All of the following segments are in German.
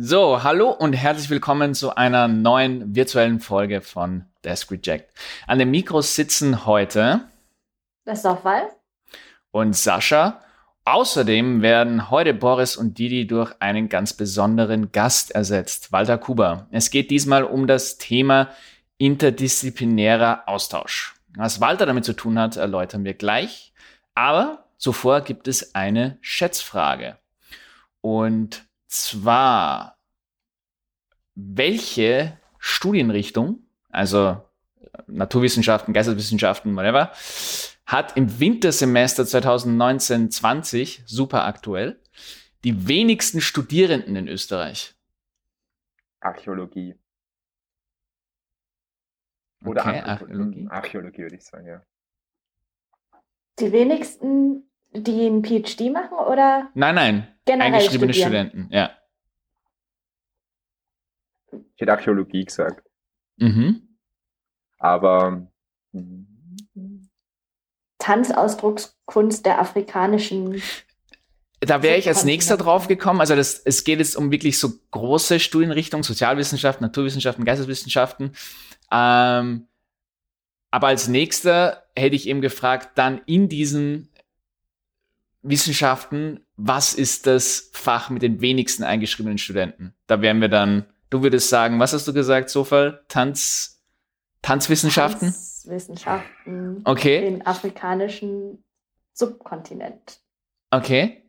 So, hallo und herzlich willkommen zu einer neuen virtuellen Folge von Desk Reject. An den Mikros sitzen heute Soffal und Sascha. Außerdem werden heute Boris und Didi durch einen ganz besonderen Gast ersetzt, Walter Kuber. Es geht diesmal um das Thema interdisziplinärer Austausch. Was Walter damit zu tun hat, erläutern wir gleich. Aber zuvor gibt es eine Schätzfrage. Und zwar, welche Studienrichtung, also Naturwissenschaften, Geisteswissenschaften, whatever, hat im Wintersemester 2019-20, super aktuell, die wenigsten Studierenden in Österreich? Archäologie. Oder Okay, Archäologie. Archäologie. Archäologie würde ich sagen, ja. die wenigsten, die einen PhD machen oder Nein, nein, generell eingeschriebene studieren? Studenten, ja. Ich hätte Archäologie gesagt. Mhm. Aber Tanzausdruckskunst der afrikanischen. Da wäre ich als nächster drauf gekommen. Also das, es geht jetzt um wirklich so große Studienrichtungen, Sozialwissenschaften, Naturwissenschaften, Geisteswissenschaften. Ähm, aber als nächster hätte ich eben gefragt, dann in diesen Wissenschaften, was ist das Fach mit den wenigsten eingeschriebenen Studenten? Da wären wir dann, du würdest sagen, was hast du gesagt, Sofal? Tanz, Tanzwissenschaften? Tanzwissenschaften Okay, im afrikanischen Subkontinent. okay.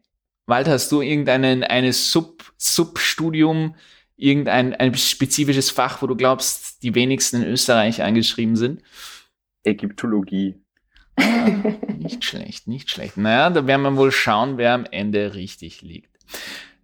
Walter, hast du irgendeinen eine Sub, Substudium, irgendein ein spezifisches Fach, wo du glaubst, die wenigsten in Österreich eingeschrieben sind? Ägyptologie. Ah, nicht schlecht, nicht schlecht. Naja, da werden wir wohl schauen, wer am Ende richtig liegt.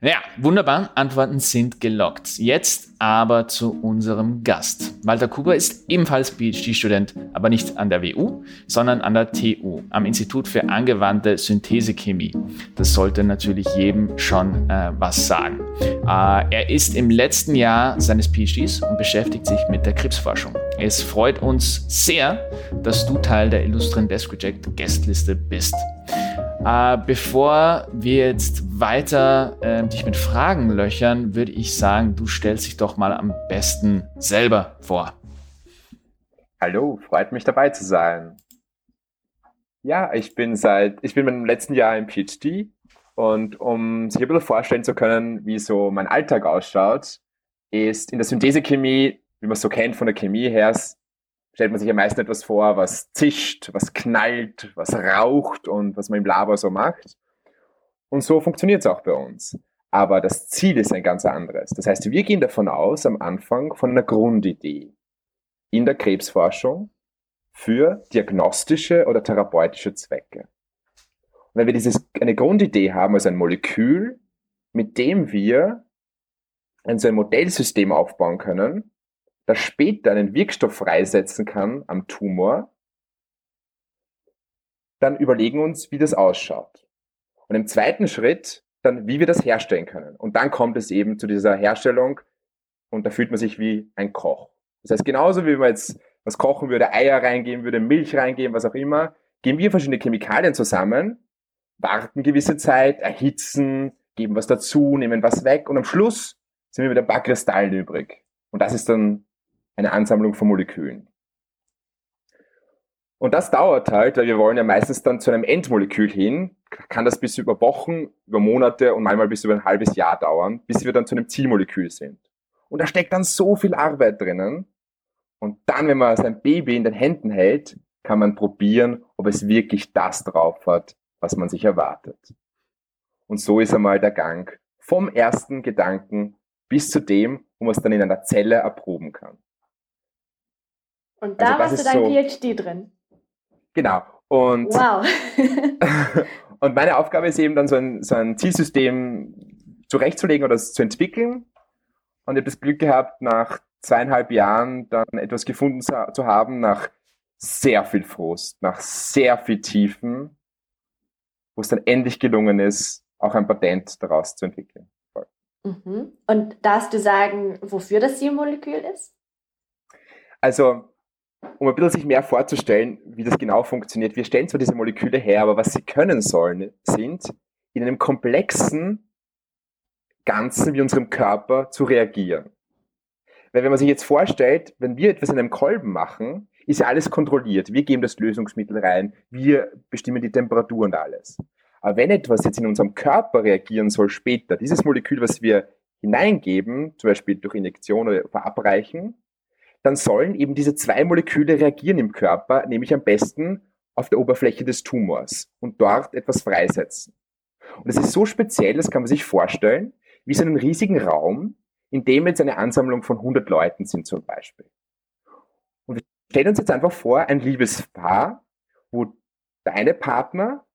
Ja, wunderbar. Antworten sind gelockt. Jetzt aber zu unserem Gast. Walter Kuber ist ebenfalls PhD-Student, aber nicht an der WU, sondern an der TU, am Institut für angewandte Synthesechemie. Das sollte natürlich jedem schon äh, was sagen. Äh, er ist im letzten Jahr seines PhDs und beschäftigt sich mit der Krebsforschung. Es freut uns sehr, dass du Teil der illustren Desk Reject Guestliste bist. Äh, bevor wir jetzt weiter äh, dich mit Fragen löchern, würde ich sagen, du stellst dich doch mal am besten selber vor. Hallo, freut mich dabei zu sein. Ja, ich bin seit, ich bin im letzten Jahr im PhD und um sich ein bisschen vorstellen zu können, wie so mein Alltag ausschaut, ist in der Synthesechemie, wie man es so kennt von der Chemie her, stellt man sich am meisten etwas vor, was zischt, was knallt, was raucht und was man im Labor so macht. Und so funktioniert es auch bei uns. Aber das Ziel ist ein ganz anderes. Das heißt, wir gehen davon aus, am Anfang von einer Grundidee in der Krebsforschung für diagnostische oder therapeutische Zwecke. Und wenn wir dieses, eine Grundidee haben, also ein Molekül, mit dem wir ein, so ein Modellsystem aufbauen können, das später einen Wirkstoff freisetzen kann am Tumor, dann überlegen uns, wie das ausschaut. Und im zweiten Schritt dann, wie wir das herstellen können. Und dann kommt es eben zu dieser Herstellung und da fühlt man sich wie ein Koch. Das heißt, genauso wie man jetzt was kochen würde, Eier reingeben würde, Milch reingeben, was auch immer, geben wir verschiedene Chemikalien zusammen, warten gewisse Zeit, erhitzen, geben was dazu, nehmen was weg und am Schluss sind wir mit ein paar Kristallen übrig. Und das ist dann eine Ansammlung von Molekülen. Und das dauert halt, weil wir wollen ja meistens dann zu einem Endmolekül hin, kann das bis über Wochen, über Monate und manchmal bis über ein halbes Jahr dauern, bis wir dann zu einem Zielmolekül sind. Und da steckt dann so viel Arbeit drinnen. Und dann, wenn man sein Baby in den Händen hält, kann man probieren, ob es wirklich das drauf hat, was man sich erwartet. Und so ist einmal der Gang vom ersten Gedanken bis zu dem, wo man es dann in einer Zelle erproben kann. Und da Also das warst du dein so- PhD drin. Genau. Und Wow. Und meine Aufgabe ist eben dann so ein, so ein Zielsystem zurechtzulegen oder zu entwickeln. Und ich habe das Glück gehabt, nach zweieinhalb Jahren dann etwas gefunden zu, zu haben, nach sehr viel Frust, nach sehr viel Tiefen, wo es dann endlich gelungen ist, auch ein Patent daraus zu entwickeln. mhm. Und darfst du sagen, wofür das Zielmolekül ist? Also, um ein bisschen sich mehr vorzustellen, wie das genau funktioniert. Wir stellen zwar diese Moleküle her, aber was sie können sollen, sind in einem komplexen Ganzen wie unserem Körper zu reagieren. Weil wenn man sich jetzt vorstellt, wenn wir etwas in einem Kolben machen, ist ja alles kontrolliert. Wir geben das Lösungsmittel rein, wir bestimmen die Temperatur und alles. Aber wenn etwas jetzt in unserem Körper reagieren soll später, dieses Molekül, was wir hineingeben, zum Beispiel durch Injektion oder verabreichen, dann sollen eben diese zwei Moleküle reagieren im Körper, nämlich am besten auf der Oberfläche des Tumors und dort etwas freisetzen. Und es ist so speziell, das kann man sich vorstellen, wie so einen riesigen Raum, in dem jetzt eine Ansammlung von 100 Leuten sind zum Beispiel. Und wir stellen uns jetzt einfach vor, ein Liebespaar, wo der eine Partner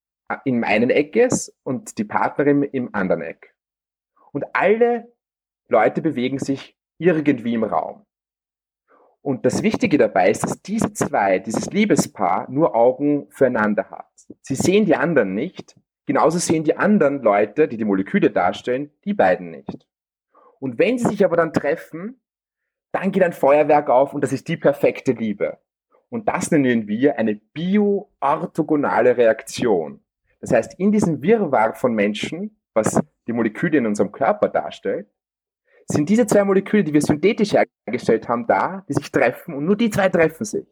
im einen Eck ist und die Partnerin im anderen Eck. Und alle Leute bewegen sich irgendwie im Raum. Und das Wichtige dabei ist, dass diese zwei, dieses Liebespaar, nur Augen füreinander hat. Sie sehen die anderen nicht. Genauso sehen die anderen Leute, die die Moleküle darstellen, die beiden nicht. Und wenn sie sich aber dann treffen, dann geht ein Feuerwerk auf und das ist die perfekte Liebe. Und das nennen wir eine bioorthogonale Reaktion. Das heißt, in diesem Wirrwarr von Menschen, was die Moleküle in unserem Körper darstellt, sind diese zwei Moleküle, die wir synthetisch hergestellt haben, da, die sich treffen und nur die zwei treffen sich.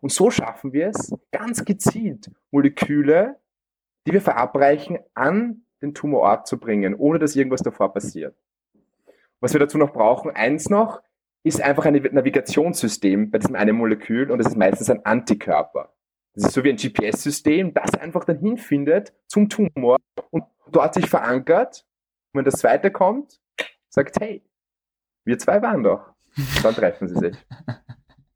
Und so schaffen wir es, ganz gezielt Moleküle, die wir verabreichen, an den Tumorort zu bringen, ohne dass irgendwas davor passiert. Was wir dazu noch brauchen, eins noch, ist einfach ein Navigationssystem bei diesem einen Molekül und das ist meistens ein Antikörper. Das ist so wie ein GPS-System, das einfach dann hinfindet zum Tumor und dort sich verankert. Und wenn das zweite kommt, sagt, hey, wir zwei waren doch. Dann treffen sie sich.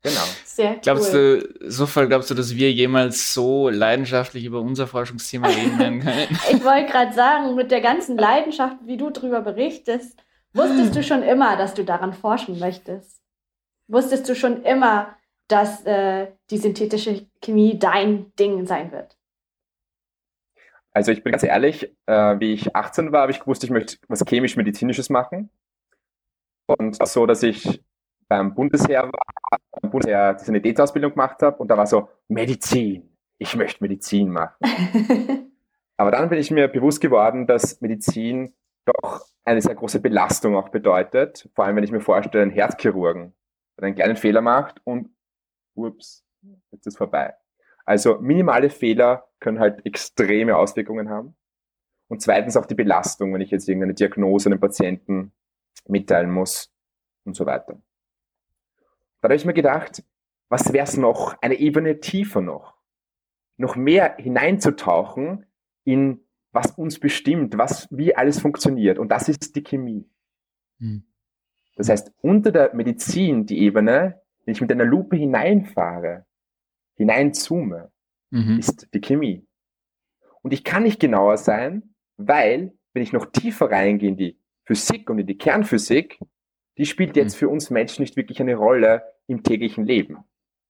Genau. Sehr cool. Glaubst du, sofort glaubst du, dass wir jemals so leidenschaftlich über unser Forschungsthema reden können? ich wollte gerade sagen, mit der ganzen Leidenschaft, wie du darüber berichtest, wusstest du schon immer, dass du daran forschen möchtest? Wusstest du schon immer, dass äh, die synthetische Chemie dein Ding sein wird? Also ich bin ganz ehrlich, äh, wie ich 18 war, habe ich gewusst, ich möchte was chemisch-medizinisches machen. Und so, dass ich beim Bundesheer war, beim Bundesheer die Sanitätsausbildung gemacht habe und da war so Medizin. Ich möchte Medizin machen. Aber dann bin ich mir bewusst geworden, dass Medizin doch eine sehr große Belastung auch bedeutet. Vor allem, wenn ich mir vorstelle, ein Herzchirurgen, der einen kleinen Fehler macht und ups, jetzt ist vorbei. Also minimale Fehler können halt extreme Auswirkungen haben. Und zweitens auch die Belastung, wenn ich jetzt irgendeine Diagnose einem Patienten mitteilen muss und so weiter. Da habe ich mir gedacht, was wäre es noch, eine Ebene tiefer noch, noch mehr hineinzutauchen in was uns bestimmt, was, wie alles funktioniert. Und das ist die Chemie. Hm. Das heißt, unter der Medizin die Ebene, wenn ich mit einer Lupe hineinfahre, hineinzoome, mhm. ist die Chemie. Und ich kann nicht genauer sein, weil, wenn ich noch tiefer reingehe in die Physik und in die Kernphysik, die spielt jetzt mhm. für uns Menschen nicht wirklich eine Rolle im täglichen Leben.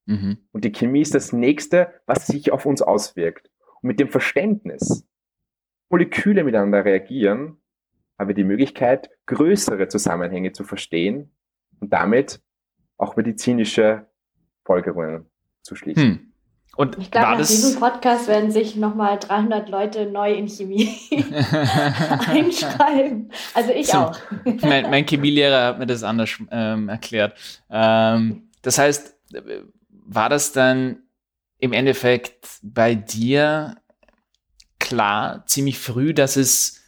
Mhm. Und die Chemie ist das nächste, was sich auf uns auswirkt. Und mit dem Verständnis, Moleküle miteinander reagieren, haben wir die Möglichkeit, größere Zusammenhänge zu verstehen und damit auch medizinische Folgerungen zu schließen. Hm. Und ich glaube, nach das... diesem Podcast werden sich nochmal 300 Leute neu in Chemie einschreiben. Also ich so, auch. mein, mein Chemielehrer hat mir das anders ähm, erklärt. Ähm, das heißt, war das dann im Endeffekt bei dir klar, ziemlich früh, dass es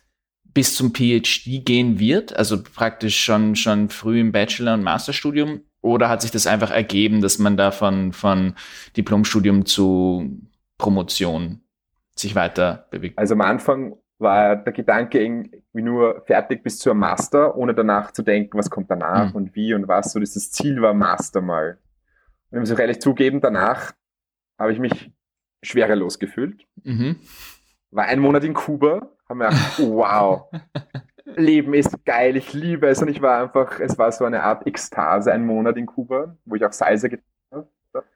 bis zum PhD gehen wird? Also praktisch schon, schon früh im Bachelor- und Masterstudium? Oder hat sich das einfach ergeben, dass man da von, von Diplomstudium zu Promotion sich weiter bewegt? Also am Anfang war der Gedanke irgendwie nur fertig bis zur Master, ohne danach zu denken, was kommt danach mhm. und wie und was. So dieses Ziel war Master mal. Und ich muss auch ehrlich zugeben, danach habe ich mich schwerelos gefühlt. Mhm. War ein Monat in Kuba, haben wir gedacht, wow, Leben ist geil, ich liebe es und ich war einfach, es war so eine Art Ekstase, ein Monat in Kuba, wo ich auch Salsa getan habe.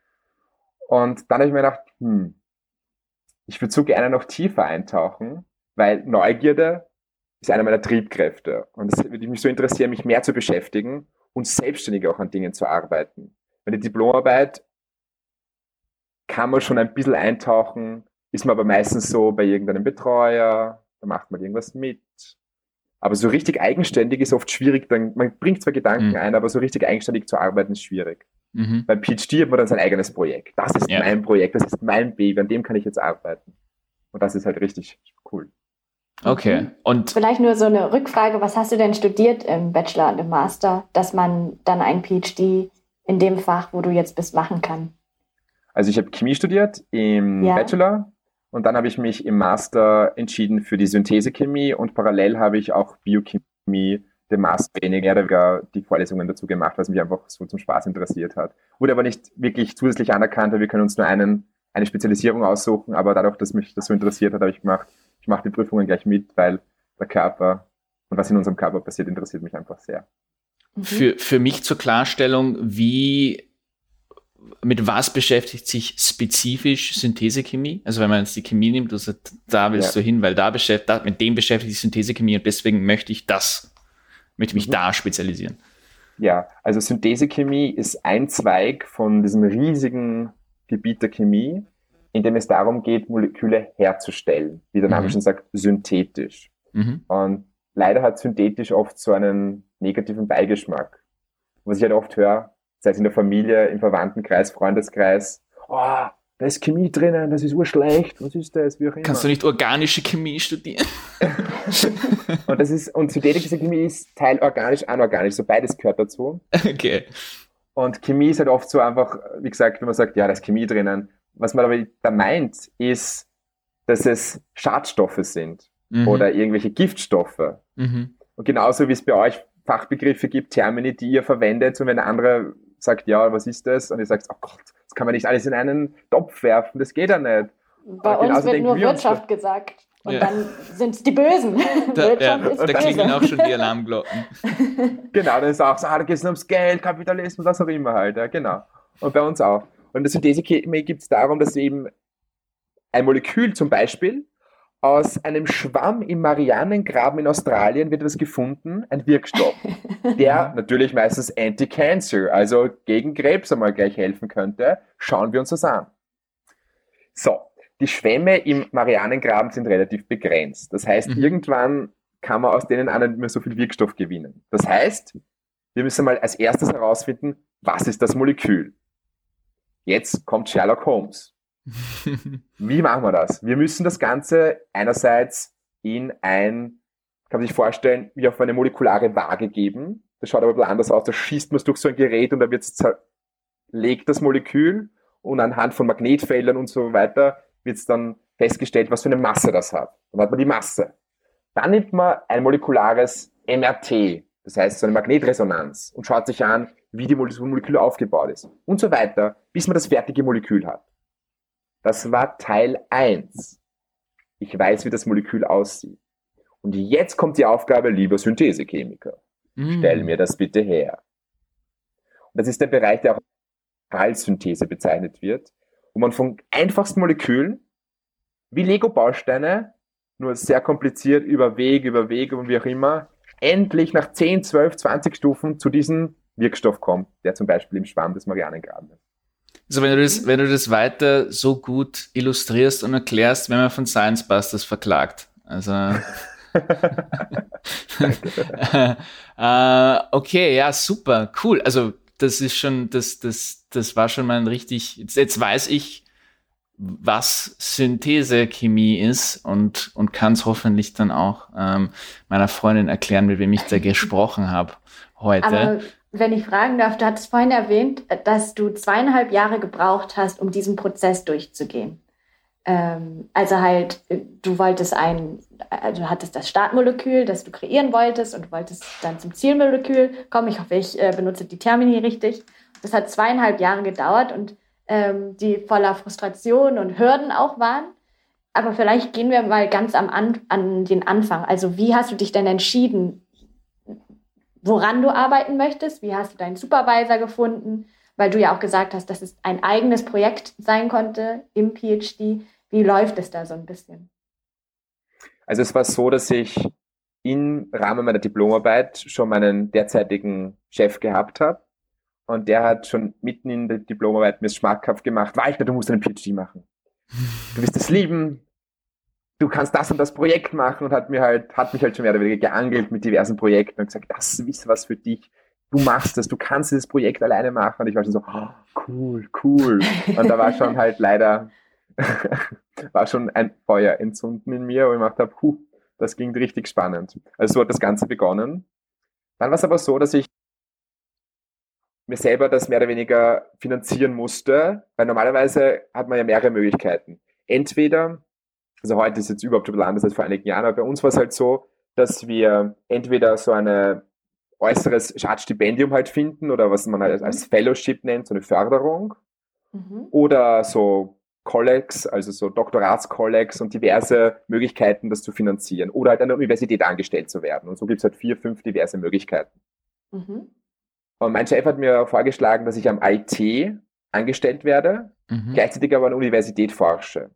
Und dann habe ich mir gedacht, hm, ich würde so gerne noch tiefer eintauchen, weil Neugierde ist einer meiner Triebkräfte. Und es würde mich so interessieren, mich mehr zu beschäftigen und selbstständig auch an Dingen zu arbeiten. Bei der Diplomarbeit kann man schon ein bisschen eintauchen, ist man aber meistens so bei irgendeinem Betreuer, da macht man irgendwas mit Aber so richtig eigenständig ist oft schwierig. Dann, man bringt zwar Gedanken Mhm. ein, aber so richtig eigenständig zu arbeiten ist schwierig. Mhm. Beim PhD hat man dann sein eigenes Projekt. Das ist Ja. mein Projekt, das ist mein Baby, an dem kann ich jetzt arbeiten. Und das ist halt richtig cool. Okay. Mhm. Und Vielleicht nur so eine Rückfrage, was hast du denn studiert im Bachelor und im Master, dass man dann ein PhD in dem Fach, wo du jetzt bist, machen kann? Also ich habe Chemie studiert im Ja. Bachelor und dann habe ich mich im Master entschieden für die Synthesechemie und parallel habe ich auch Biochemie, den Master weniger oder weniger die Vorlesungen dazu gemacht, was mich einfach so zum Spaß interessiert hat. Wurde aber nicht wirklich zusätzlich anerkannt, weil wir können uns nur einen, eine Spezialisierung aussuchen, aber dadurch, dass mich das so interessiert hat, habe ich gemacht, ich mache die Prüfungen gleich mit, weil der Körper und was in unserem Körper passiert, interessiert mich einfach sehr. Mhm. für, für mich zur Klarstellung, wie mit was beschäftigt sich spezifisch Synthesechemie? Also wenn man jetzt die Chemie nimmt, sagst, da willst Ja. du hin, weil da beschäftigt, mit dem beschäftigt sich Synthesechemie und deswegen möchte ich das, möchte mich Mhm. da spezialisieren. Ja, also Synthesechemie ist ein Zweig von diesem riesigen Gebiet der Chemie, in dem es darum geht, Moleküle herzustellen, wie der Name Mhm. schon sagt, synthetisch. Mhm. Und leider hat synthetisch oft so einen negativen Beigeschmack. Was ich halt oft höre, sei es in der Familie, im Verwandtenkreis, Freundeskreis, oh, da ist Chemie drinnen, das ist urschlecht, was ist das, wie auch immer. Kannst du nicht organische Chemie studieren? und das ist, und synthetische Chemie ist Teil organisch, anorganisch, so beides gehört dazu. Okay. Und Chemie ist halt oft so einfach, wie gesagt, wenn man sagt, ja, da ist Chemie drinnen. Was man aber da meint, ist, dass es Schadstoffe sind Mhm. oder irgendwelche Giftstoffe. Mhm. Und genauso wie es bei euch Fachbegriffe gibt, Termini, die ihr verwendet und wenn der andere sagt, ja, was ist das? Und ihr sagt, oh Gott, das kann man nicht alles in einen Topf werfen, das geht ja nicht. Bei uns wird denken nur wir uns Wirtschaft gesagt. Und Ja. dann sind es die Bösen. Da, ja, da klingeln böse. auch schon die Alarmglocken. Genau, dann ist auch so, ah, da geht es nur ums Geld, Kapitalismus, was auch immer halt, ja, genau. Und bei uns auch. Und in der Synthesechemie geht es darum, dass eben ein Molekül zum Beispiel aus einem Schwamm im Marianengraben in Australien wird etwas gefunden, ein Wirkstoff, der natürlich meistens Anti-Cancer, also gegen Krebs einmal gleich helfen könnte. Schauen wir uns das an. So, die Schwämme im Marianengraben sind relativ begrenzt. Das heißt, Mhm. irgendwann kann man aus denen auch nicht mehr so viel Wirkstoff gewinnen. Das heißt, wir müssen mal als erstes herausfinden, was ist das Molekül? Jetzt kommt Sherlock Holmes. Wie machen wir das? Wir müssen das Ganze einerseits in ein, kann man sich vorstellen, wie auf eine molekulare Waage geben. Das schaut aber ein bisschen anders aus. Da schießt man es durch so ein Gerät und da wird es zerlegt, das Molekül. Und anhand von Magnetfeldern und so weiter wird es dann festgestellt, was für eine Masse das hat. Dann hat man die Masse. Dann nimmt man ein molekulares MRT, das heißt so eine Magnetresonanz, und schaut sich an, wie die Mole- Molekül aufgebaut ist. Und so weiter, bis man das fertige Molekül hat. Das war Teil 1. Ich weiß, wie das Molekül aussieht. Und jetzt kommt die Aufgabe, lieber Synthesechemiker. Mhm. Stell mir das bitte her. Und das ist der Bereich, der auch als Synthese bezeichnet wird, wo man von einfachsten Molekülen wie Lego-Bausteine, nur sehr kompliziert über Weg, über Weg und wie auch immer, endlich nach 10, 12, 20 Stufen zu diesem Wirkstoff kommt, der zum Beispiel im Schwamm des Marianengrabens ist. Also wenn du das, wenn du das weiter so gut illustrierst und erklärst, wenn man von Science Busters verklagt. Also äh, okay, ja, super, cool. Also das ist schon, das, das, das war schon mal ein richtig. Jetzt, jetzt weiß ich, was Synthesechemie ist und, und kann es hoffentlich dann auch ähm, meiner Freundin erklären, mit wem ich da gesprochen habe heute. Aber wenn ich fragen darf, du hattest vorhin erwähnt, dass du zweieinhalb Jahre gebraucht hast, um diesen Prozess durchzugehen. Ähm, also halt, du wolltest ein, also hattest das Startmolekül, das du kreieren wolltest und du wolltest dann zum Zielmolekül kommen. Ich hoffe, ich äh, benutze die Termini richtig. Das hat zweieinhalb Jahre gedauert und ähm, die voller Frustration und Hürden auch waren. Aber vielleicht gehen wir mal ganz am an, an den Anfang. Also wie hast du dich denn entschieden, woran du arbeiten möchtest? Wie hast du deinen Supervisor gefunden? Weil du ja auch gesagt hast, dass es ein eigenes Projekt sein konnte im PhD. Wie läuft es da so ein bisschen? Also es war so, dass ich im Rahmen meiner Diplomarbeit schon meinen derzeitigen Chef gehabt habe. Und der hat schon mitten in der Diplomarbeit mir schmackhaft gemacht, Walter, du musst einen PhD machen. Du wirst es lieben. Du kannst das und das Projekt machen und hat mir halt, hat mich halt schon mehr oder weniger geangelt mit diversen Projekten und gesagt, das ist was für dich. Du machst das, du kannst dieses Projekt alleine machen. Und ich war schon so, oh, cool, cool. Und da war schon halt leider, war schon ein Feuer entzünden in mir, wo ich gemacht habe, puh, das ging richtig spannend. Also so hat das Ganze begonnen. Dann war es aber so, dass ich mir selber das mehr oder weniger finanzieren musste, weil normalerweise hat man ja mehrere Möglichkeiten. Entweder, also heute ist jetzt überhaupt schon anders als vor einigen Jahren, aber bei uns war es halt so, dass wir entweder so ein äußeres Stipendium halt finden oder was man halt als Fellowship nennt, so eine Förderung. Mhm. Oder so Collegs, also so Doktoratskollegs und diverse Möglichkeiten, das zu finanzieren. Oder halt an der Universität angestellt zu werden. Und so gibt es halt vier, fünf diverse Möglichkeiten. Mhm. Und mein Chef hat mir vorgeschlagen, dass ich am IT angestellt werde, mhm. gleichzeitig aber an der Universität forsche.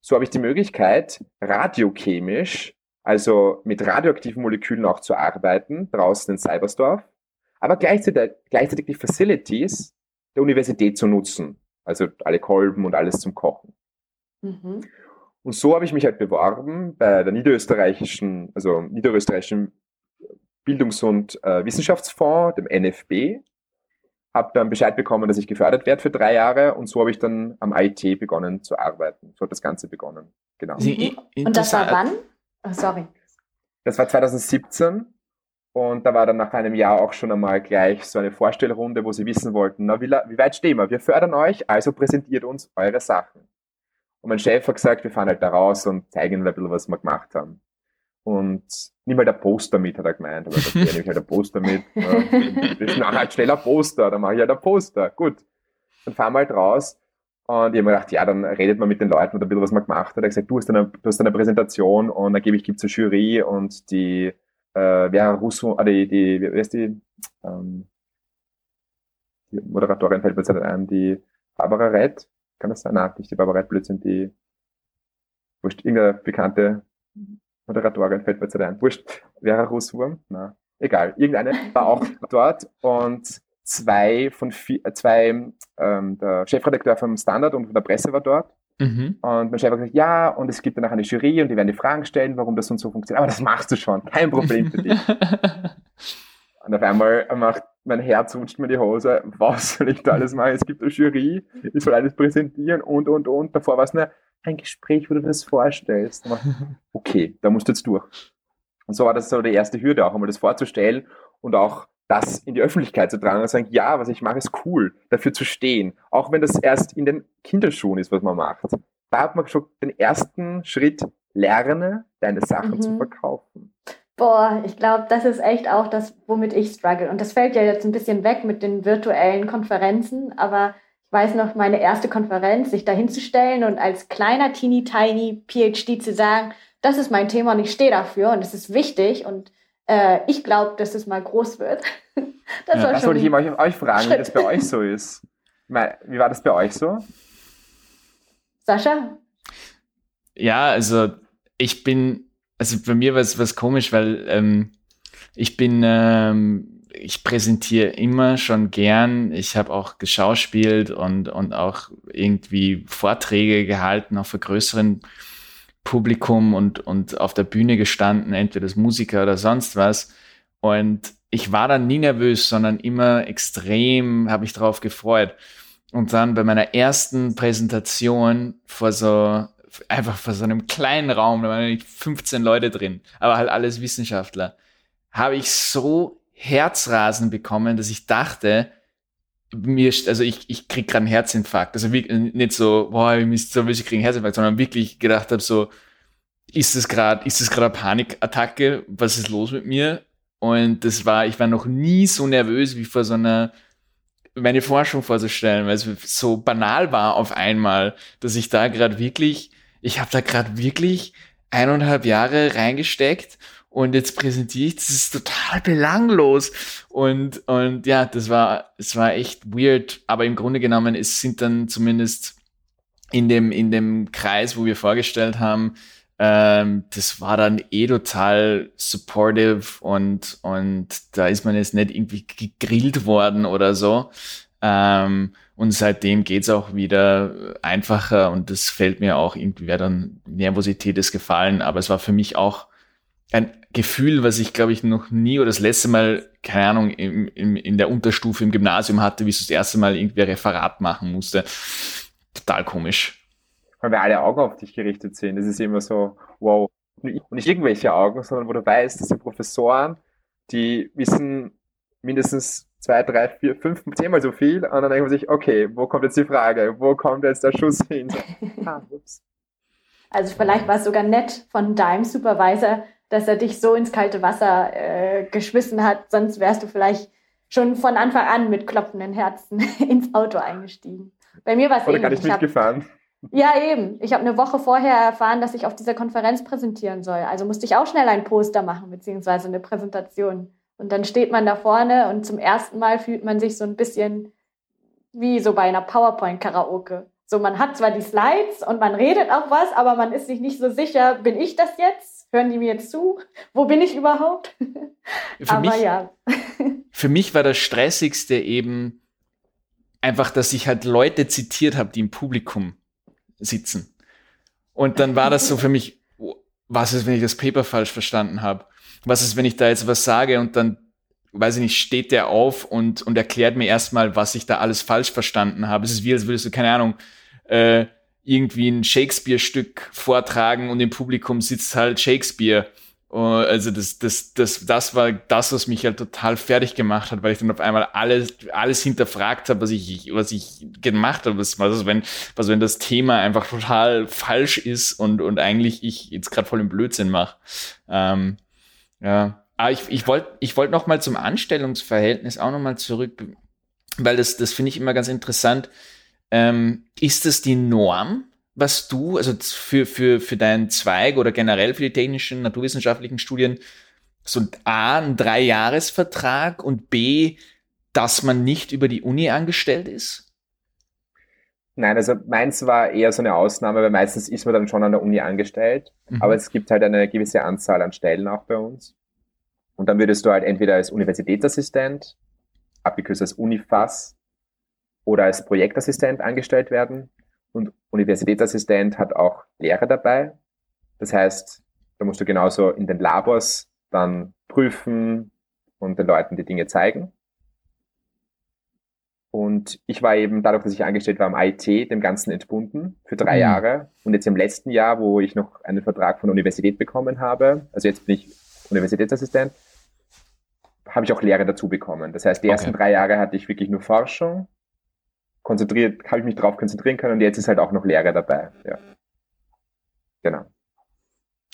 So habe ich die Möglichkeit, radiochemisch, also mit radioaktiven Molekülen auch zu arbeiten, draußen in Cybersdorf, aber gleichzeitig, gleichzeitig die Facilities der Universität zu nutzen. Also alle Kolben und alles zum Kochen. Mhm. Und so habe ich mich halt beworben bei der niederösterreichischen, also niederösterreichischen Bildungs- und äh, Wissenschaftsfonds, dem NFB, habe dann Bescheid bekommen, dass ich gefördert werde für drei Jahre und so habe ich dann am IT begonnen zu arbeiten. So hat das Ganze begonnen. Genau. Mhm. Und das war wann? Oh, sorry. Das war 2017 und da war dann nach einem Jahr auch schon einmal gleich so eine Vorstellrunde, wo sie wissen wollten, na, wie, wie weit stehen wir? Wir fördern euch, also präsentiert uns eure Sachen. Und mein Chef hat gesagt, wir fahren halt da raus und zeigen ein bisschen, was wir gemacht haben. Und nimm halt ein Poster mit, hat er gemeint. Aber da nehme ich halt ein Poster mit. das ist ein Poster, dann mache ich halt ein Poster. Gut. Dann fahren wir halt raus. Und ich habe mir gedacht, ja, dann redet man mit den Leuten und ein bisschen, was man gemacht hat. Er hat gesagt, du hast eine, du hast eine Präsentation und dann gebe ich, gibt es eine Jury und die äh, Vera Russo, ah, die, die, wie heißt die, ähm, die Moderatorin fällt mir jetzt ein, die Barbara Rett, kann das sein? Nein, nicht die Barbara Rett, Blödsinn, die, wurscht, irgendeine bekannte Moderatorin fällt mir jetzt ein. Wurscht, Vera Russwurm? Na, egal. Irgendeine war auch dort und zwei von vier, äh, zwei, ähm, der Chefredakteur vom Standard und von der Presse war dort. Mhm. Und mein Chef hat gesagt, ja, und es gibt danach eine Jury und die werden die Fragen stellen, warum das und so funktioniert. Aber das machst du schon, kein Problem für dich. und auf einmal macht mein Herz rutscht mir die Hose, was soll ich da alles machen? Es gibt eine Jury, ich soll alles präsentieren und, und, und. Davor war es nur ein Gespräch, wo du das vorstellst. Okay, da musst du jetzt durch. Und so war das so die erste Hürde, auch einmal das vorzustellen und auch das in die Öffentlichkeit zu tragen und sagen, ja, was ich mache, ist cool, dafür zu stehen. Auch wenn das erst in den Kinderschuhen ist, was man macht. Da hat man schon den ersten Schritt, lerne, deine Sachen mhm. zu verkaufen. Boah, ich glaube, das ist echt auch das, womit ich struggle. Und das fällt ja jetzt ein bisschen weg mit den virtuellen Konferenzen, aber weiß noch, meine erste Konferenz, sich dahinzustellen und als kleiner, teeny, tiny PhD zu sagen, das ist mein Thema und ich stehe dafür und es ist wichtig und äh, ich glaube, dass es mal groß wird. das ja, war das wollte ich euch, euch fragen, Schritt. wie das bei euch so ist. Wie war das bei euch so? Sascha? Ja, also ich bin, also bei mir war es was komisch, weil ähm, ich bin, ähm, ich präsentiere immer schon gern. Ich habe auch geschauspielt und, und auch irgendwie Vorträge gehalten, auch für größeren Publikum und, und auf der Bühne gestanden, entweder als Musiker oder sonst was. Und ich war dann nie nervös, sondern immer extrem, habe ich darauf gefreut. Und dann bei meiner ersten Präsentation vor so, einfach vor so einem kleinen Raum, da waren nicht 15 Leute drin, aber halt alles Wissenschaftler, habe ich so Herzrasen bekommen, dass ich dachte, mir, also ich, ich krieg gerade einen Herzinfarkt. Also wie, nicht so, boah, ich muss so ich krieg einen Herzinfarkt, sondern wirklich gedacht habe, so, ist es gerade, ist es gerade eine Panikattacke? Was ist los mit mir? Und das war, ich war noch nie so nervös wie vor so einer, meine Forschung vorzustellen, weil es so banal war auf einmal, dass ich da gerade wirklich, ich habe da gerade wirklich eineinhalb Jahre reingesteckt und jetzt präsentiere ich, das ist total belanglos. Und, und ja, das war, es war echt weird, aber im Grunde genommen, es sind dann zumindest in dem, in dem Kreis, wo wir vorgestellt haben, ähm, das war dann eh total supportive und, und da ist man jetzt nicht irgendwie gegrillt worden oder so. Ähm, und seitdem geht's auch wieder einfacher und das fällt mir auch irgendwie, wäre dann Nervosität ist gefallen, aber es war für mich auch ein Gefühl, was ich glaube ich noch nie oder das letzte Mal, keine Ahnung, im, im, in der Unterstufe im Gymnasium hatte, wie ich das erste Mal irgendwie ein Referat machen musste. Total komisch. Weil wir alle Augen auf dich gerichtet sind. Das ist immer so, wow. Und nicht irgendwelche Augen, sondern wo du weißt, das sind Professoren, die wissen mindestens zwei, drei, vier, fünf, zehnmal so viel. Und dann denkt man sich, okay, wo kommt jetzt die Frage? Wo kommt jetzt der Schuss hin? ah, also vielleicht war es sogar nett von deinem Supervisor, dass er dich so ins kalte Wasser äh, geschmissen hat, sonst wärst du vielleicht schon von Anfang an mit klopfenden Herzen ins Auto eingestiegen. Bei mir war es Oder gar nicht mitgefahren. Ja, eben. Ich habe eine Woche vorher erfahren, dass ich auf dieser Konferenz präsentieren soll. Also musste ich auch schnell ein Poster machen, beziehungsweise eine Präsentation. Und dann steht man da vorne und zum ersten Mal fühlt man sich so ein bisschen wie so bei einer PowerPoint-Karaoke. So, man hat zwar die Slides und man redet auch was, aber man ist sich nicht so sicher, bin ich das jetzt? Hören die mir jetzt zu? Wo bin ich überhaupt? Für aber mich, ja. für mich war das Stressigste eben einfach, dass ich halt Leute zitiert habe, die im Publikum sitzen. Und dann war das so für mich, was ist, wenn ich das Paper falsch verstanden habe? Was ist, wenn ich da jetzt was sage und dann, weiß ich nicht, steht der auf und, und erklärt mir erstmal, was ich da alles falsch verstanden habe. Es ist wie, als würdest du, keine Ahnung, äh, irgendwie ein Shakespeare-Stück vortragen und im Publikum sitzt halt Shakespeare also das, das, das, das war das, was mich halt total fertig gemacht hat, weil ich dann auf einmal alles, alles hinterfragt habe, was ich, was ich gemacht habe. Was, was, wenn, was, wenn das Thema einfach total falsch ist und, und eigentlich ich jetzt gerade voll im Blödsinn mache. Ähm, ja. Aber ich, ich wollte ich wollte noch mal zum Anstellungsverhältnis auch noch mal zurück, weil das, das finde ich immer ganz interessant. Ähm, ist das die Norm? was du, also für, für, für deinen Zweig oder generell für die technischen, naturwissenschaftlichen Studien, so A, ein Dreijahresvertrag und B, dass man nicht über die Uni angestellt ist? Nein, also meins war eher so eine Ausnahme, weil meistens ist man dann schon an der Uni angestellt. Mhm. Aber es gibt halt eine gewisse Anzahl an Stellen auch bei uns. Und dann würdest du halt entweder als Universitätsassistent, abgekürzt als Unifas, oder als Projektassistent angestellt werden. Und Universitätsassistent hat auch Lehrer dabei. Das heißt, da musst du genauso in den Labors dann prüfen und den Leuten die Dinge zeigen. Und ich war eben, dadurch, dass ich angestellt war am IT, dem Ganzen entbunden für drei mhm. Jahre. Und jetzt im letzten Jahr, wo ich noch einen Vertrag von der Universität bekommen habe, also jetzt bin ich Universitätsassistent, habe ich auch Lehre dazu bekommen. Das heißt, die okay. ersten drei Jahre hatte ich wirklich nur Forschung konzentriert, habe ich mich darauf konzentrieren können und jetzt ist halt auch noch Lehre dabei. Ja. Genau.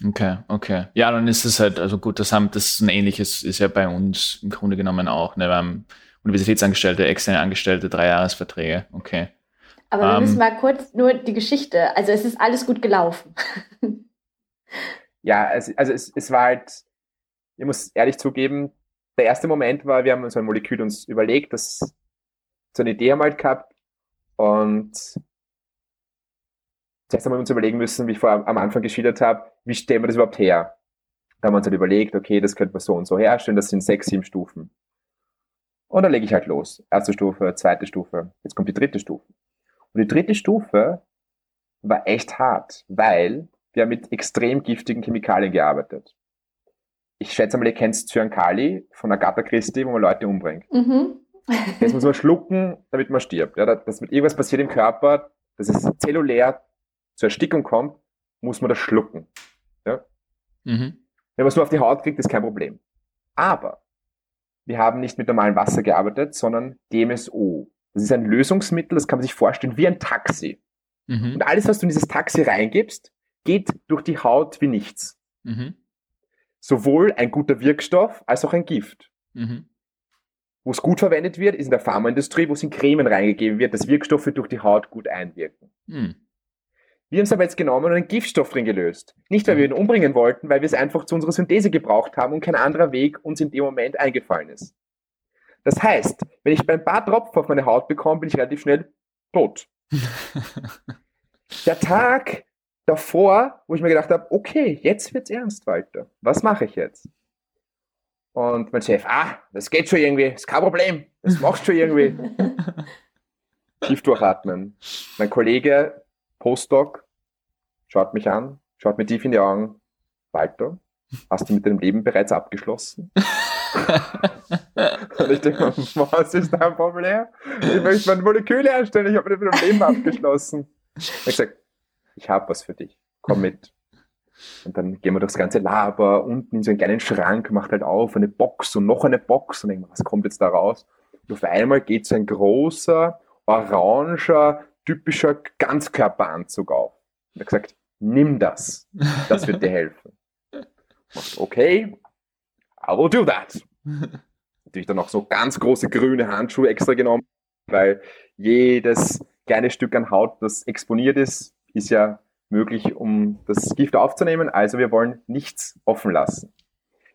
Okay, okay. Ja, dann ist es halt, also gut, das haben, das ist ein ähnliches, ist ja bei uns im Grunde genommen auch, ne? Wir haben Universitätsangestellte, externe Angestellte, Dreijahresverträge, okay. Aber wir um, müssen ähm, mal kurz nur die Geschichte, also es ist alles gut gelaufen. ja, es, also es, es war halt, ich muss ehrlich zugeben, der erste Moment war, wir haben uns ein Molekül uns überlegt, das so eine Idee haben halt gehabt, und zuerst haben wir uns überlegen müssen, wie ich vor am Anfang geschildert habe, wie stellen wir das überhaupt her? Da haben wir uns halt überlegt, okay, das könnte man so und so herstellen, das sind sechs, sieben Stufen. Und dann lege ich halt los. Erste Stufe, zweite Stufe, jetzt kommt die dritte Stufe. Und die dritte Stufe war echt hart, weil wir haben mit extrem giftigen Chemikalien gearbeitet. Ich schätze mal, ihr kennt Zyankali von Agatha Christie, wo man Leute umbringt. Mhm. Das muss man schlucken, damit man stirbt. Ja, dass mit irgendwas passiert im Körper, dass es zellulär zur Erstickung kommt, muss man das schlucken. Ja? Mhm. Wenn man es nur auf die Haut kriegt, ist kein Problem. Aber wir haben nicht mit normalem Wasser gearbeitet, sondern DMSO. Das ist ein Lösungsmittel, das kann man sich vorstellen wie ein Taxi. Mhm. Und alles, was du in dieses Taxi reingibst, geht durch die Haut wie nichts. Mhm. Sowohl ein guter Wirkstoff als auch ein Gift. Mhm. Wo es gut verwendet wird, ist in der Pharmaindustrie, wo es in Cremen reingegeben wird, dass Wirkstoffe durch die Haut gut einwirken. Hm. Wir haben es aber jetzt genommen und einen Giftstoff drin gelöst. Nicht, weil wir ihn umbringen wollten, weil wir es einfach zu unserer Synthese gebraucht haben und kein anderer Weg uns in dem Moment eingefallen ist. Das heißt, wenn ich ein paar Tropfen auf meine Haut bekomme, bin ich relativ schnell tot. Der Tag davor, wo ich mir gedacht habe, okay, jetzt wird's ernst, Walter. Was mache ich jetzt? Und mein Chef, ah, das geht schon irgendwie, ist kein Problem, das machst schon irgendwie. Tief durchatmen. Mein Kollege, Postdoc, schaut mich an, schaut mir tief in die Augen. Walter, hast du mit deinem Leben bereits abgeschlossen? Und ich denke, was ist dein Problem? Ich möchte meine Moleküle herstellen, ich habe mit meinem Leben abgeschlossen. Ich habe gesagt, ich habe was für dich, komm mit. Und dann gehen wir durchs ganze Laber, unten in so einen kleinen Schrank, macht halt auf, eine Box und noch eine Box und denken, was kommt jetzt da raus? Und auf einmal geht so ein großer, oranger, typischer Ganzkörperanzug auf. Und er hat gesagt, nimm das, das wird dir helfen. Okay, I will do that. Natürlich dann noch so ganz große grüne Handschuhe extra genommen, weil jedes kleine Stück an Haut, das exponiert ist, ist ja möglich, um das Gift aufzunehmen. Also wir wollen nichts offen lassen.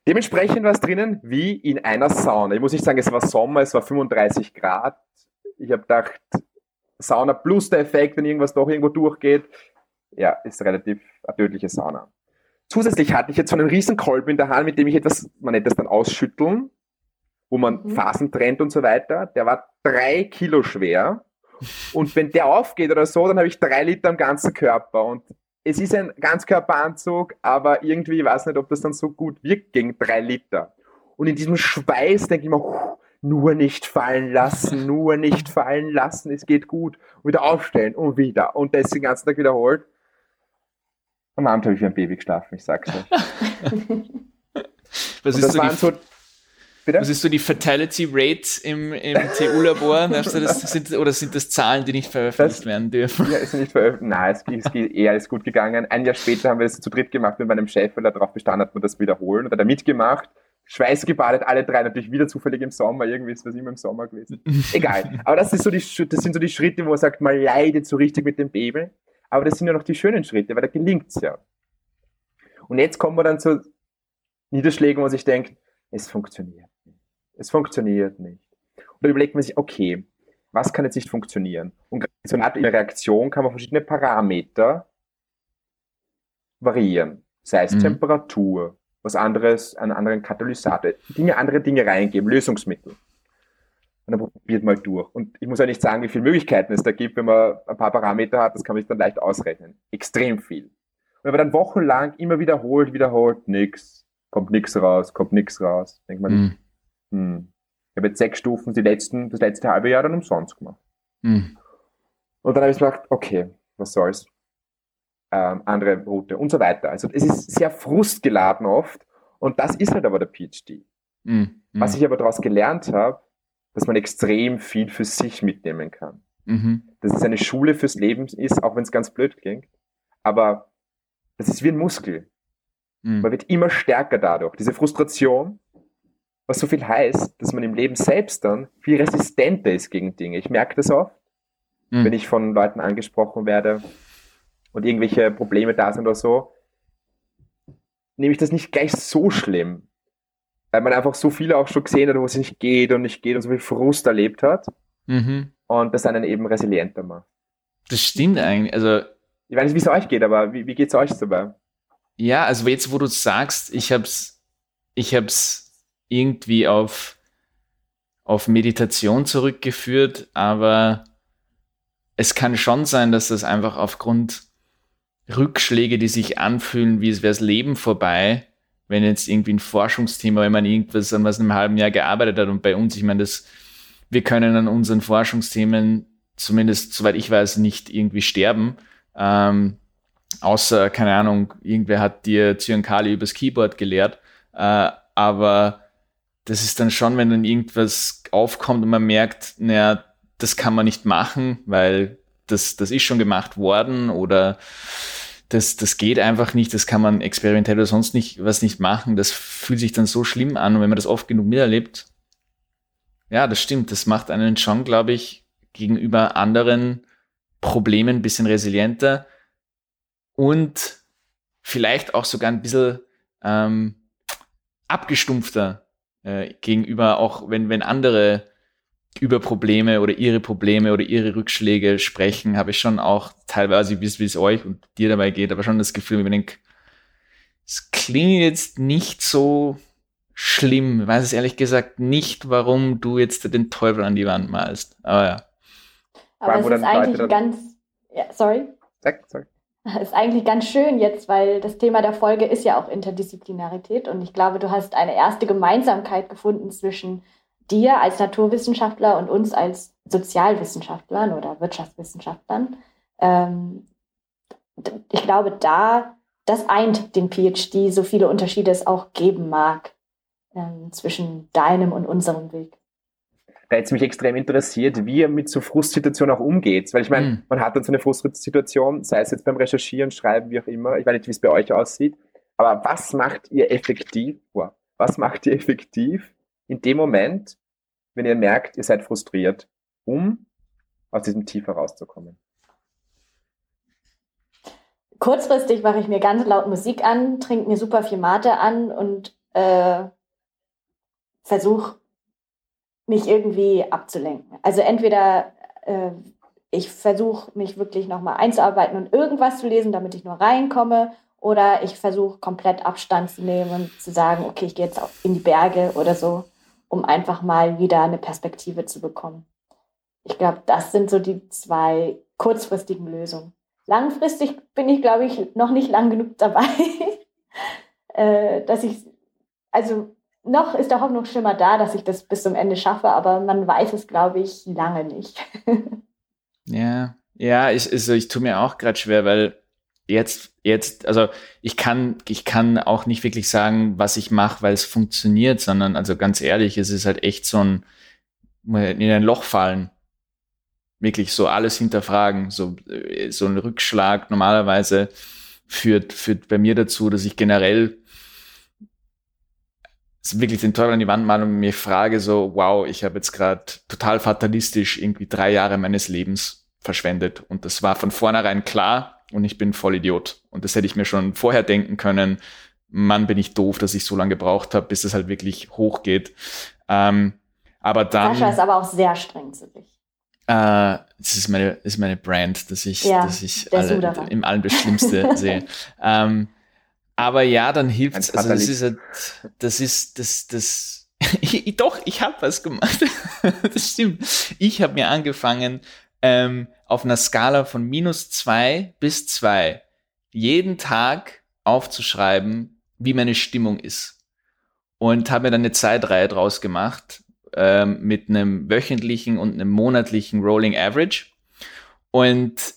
Dementsprechend war es drinnen wie in einer Sauna. Ich muss nicht sagen, es war Sommer, es war 35 Grad. Ich habe gedacht, Sauna plus der Effekt, wenn irgendwas doch irgendwo durchgeht, ja, ist relativ eine tödliche Sauna. Zusätzlich hatte ich jetzt so einen riesen Kolben in der Hand, mit dem ich etwas, man nennt das dann ausschütteln, wo man mhm. Phasen trennt und so weiter. Der war drei Kilo schwer. Und wenn der aufgeht oder so, dann habe ich drei Liter am ganzen Körper. Und es ist ein Ganzkörperanzug, aber irgendwie, ich weiß nicht, ob das dann so gut wirkt gegen drei Liter. Und in diesem Schweiß denke ich mir, nur nicht fallen lassen, nur nicht fallen lassen, es geht gut. Und wieder aufstellen und wieder. Und das den ganzen Tag wiederholt. Am Abend habe ich wie ein Baby geschlafen, ich sag's euch. Was ist, so so, was ist so die Fatality Rate im, im TU-Labor? oder sind das Zahlen, die nicht veröffentlicht das, werden dürfen? Ja, ist nicht veröffentlicht. Nein, es, es geht eher alles gut gegangen. Ein Jahr später haben wir es zu dritt gemacht mit meinem Chef, weil er darauf bestanden hat, wir das wiederholen. Und hat er mitgemacht. Schweißgebadet, alle drei natürlich wieder zufällig im Sommer. Irgendwie ist was immer im Sommer gewesen. Egal. Aber das, so die, das sind so die Schritte, wo man sagt, man leidet so richtig mit dem Baby. Aber das sind ja noch die schönen Schritte, weil da gelingt es ja. Und jetzt kommen wir dann zu Niederschlägen, wo sich denkt, es funktioniert. Es funktioniert nicht. Und dann überlegt man sich, okay, was kann jetzt nicht funktionieren? Und so eine Art Reaktion kann man verschiedene Parameter variieren. Sei es mhm. Temperatur, was anderes, einen anderen Katalysator, Dinge, andere Dinge reingeben, Lösungsmittel und dann probiert mal durch. Und ich muss ja nicht sagen, wie viele Möglichkeiten es da gibt, wenn man ein paar Parameter hat, das kann man sich dann leicht ausrechnen. Extrem viel. Und wenn man dann wochenlang immer wiederholt, wiederholt, nix, kommt nix raus, kommt nix raus, denkt man, mhm. Hm, ich habe jetzt sechs Stufen die letzten, das letzte halbe Jahr dann umsonst gemacht. Mhm. Und dann habe ich gedacht, okay, was soll's. Ähm, andere Route und so weiter. Also es ist sehr frustgeladen oft und das ist halt aber der PhD. Mhm. Was ich aber daraus gelernt habe, dass man extrem viel für sich mitnehmen kann. Mhm. Dass es eine Schule fürs Leben ist, auch wenn es ganz blöd klingt. Aber das ist wie ein Muskel. Mhm. Man wird immer stärker dadurch. Diese Frustration, was so viel heißt, dass man im Leben selbst dann viel resistenter ist gegen Dinge. Ich merke das oft, mhm. wenn ich von Leuten angesprochen werde und irgendwelche Probleme da sind oder so, nehme ich das nicht gleich so schlimm, weil man einfach so viele auch schon gesehen hat, wo es nicht geht und nicht geht und so viel Frust erlebt hat. Mhm. Und das einen eben resilienter macht. Das stimmt eigentlich. Also, ich weiß nicht, wie es euch geht, aber wie, wie geht es euch dabei? Ja, also jetzt, wo du sagst, ich hab's, ich hab's irgendwie auf, auf Meditation zurückgeführt, aber es kann schon sein, dass das einfach aufgrund Rückschläge, die sich anfühlen, wie es wäre das Leben vorbei, wenn jetzt irgendwie ein Forschungsthema, wenn man irgendwas an was in einem halben Jahr gearbeitet hat und bei uns, ich meine, das, wir können an unseren Forschungsthemen, zumindest soweit ich weiß, nicht irgendwie sterben. Ähm, außer, keine Ahnung, irgendwer hat dir Zyankali übers Keyboard gelehrt. Äh, aber das ist dann schon, wenn dann irgendwas aufkommt und man merkt, naja, das kann man nicht machen, weil das, das ist schon gemacht worden oder das, das geht einfach nicht, das kann man experimentell oder sonst nicht was nicht machen. Das fühlt sich dann so schlimm an und wenn man das oft genug miterlebt, ja, das stimmt, das macht einen schon, glaube ich, gegenüber anderen Problemen ein bisschen resilienter und vielleicht auch sogar ein bisschen ähm, abgestumpfter äh, gegenüber, auch wenn, wenn andere über Probleme oder ihre Probleme oder ihre Rückschläge sprechen, habe ich schon auch teilweise, wie es euch und dir dabei geht, aber schon das Gefühl, wenn ich denke, es klingt jetzt nicht so schlimm. Ich weiß es ehrlich gesagt nicht, warum du jetzt den Teufel an die Wand malst. Aber ja. Aber es ist eigentlich ganz, ja, sorry. Sag, sorry. Ist eigentlich ganz schön jetzt, weil das Thema der Folge ist ja auch Interdisziplinarität und ich glaube, du hast eine erste Gemeinsamkeit gefunden zwischen dir als Naturwissenschaftler und uns als Sozialwissenschaftlern oder Wirtschaftswissenschaftlern. Ähm, ich glaube, da, das eint den PhD, so viele Unterschiede es auch geben mag ähm, zwischen deinem und unserem Weg. Da hätte es mich extrem interessiert, wie ihr mit so Frustsituationen auch umgeht. Weil ich meine, mhm. man hat dann so eine Frustsituation, sei es jetzt beim Recherchieren, Schreiben, wie auch immer. Ich weiß nicht, wie es bei euch aussieht. Aber was macht ihr effektiv? Wow, was macht ihr effektiv in dem Moment, wenn ihr merkt, ihr seid frustriert, um aus diesem Tief herauszukommen? Kurzfristig mache ich mir ganz laut Musik an, trinke mir super viel Mate an und äh, versuche mich irgendwie abzulenken. Also entweder äh, ich versuche mich wirklich nochmal einzuarbeiten und irgendwas zu lesen, damit ich nur reinkomme, oder ich versuche komplett Abstand zu nehmen und zu sagen, okay, ich gehe jetzt in die Berge oder so, um einfach mal wieder eine Perspektive zu bekommen. Ich glaube, das sind so die zwei kurzfristigen Lösungen. Langfristig bin ich, glaube ich, noch nicht lang genug dabei, äh, dass ich, also noch ist der Hoffnungsschimmer da, dass ich das bis zum Ende schaffe, aber man weiß es, glaube ich, lange nicht. ja, ja, ich, also ich tue mir auch gerade schwer, weil jetzt, jetzt, also ich kann, ich kann auch nicht wirklich sagen, was ich mache, weil es funktioniert, sondern also ganz ehrlich, es ist halt echt so ein in ein Loch fallen. Wirklich so alles hinterfragen, so, so ein Rückschlag normalerweise führt, führt bei mir dazu, dass ich generell wirklich den Teufel an die Wand malen und mir frage so, wow, ich habe jetzt gerade total fatalistisch irgendwie drei Jahre meines Lebens verschwendet. Und das war von vornherein klar und ich bin voll Idiot. Und das hätte ich mir schon vorher denken können. Mann, bin ich doof, dass ich so lange gebraucht habe, bis es halt wirklich hochgeht. Ähm, aber dann. Sascha ist aber auch sehr streng zu sich. Äh, das ist meine, ist meine Brand, dass ich, ja, dass ich alle, im allem das Schlimmste sehe. Ähm, aber ja, dann hilft es. Also das ist, halt, das ist, das, das, ich, doch, ich habe was gemacht. das stimmt. Ich habe mir angefangen, ähm, auf einer Skala von minus zwei bis zwei jeden Tag aufzuschreiben, wie meine Stimmung ist. Und habe mir dann eine Zeitreihe draus gemacht ähm, mit einem wöchentlichen und einem monatlichen Rolling Average. Und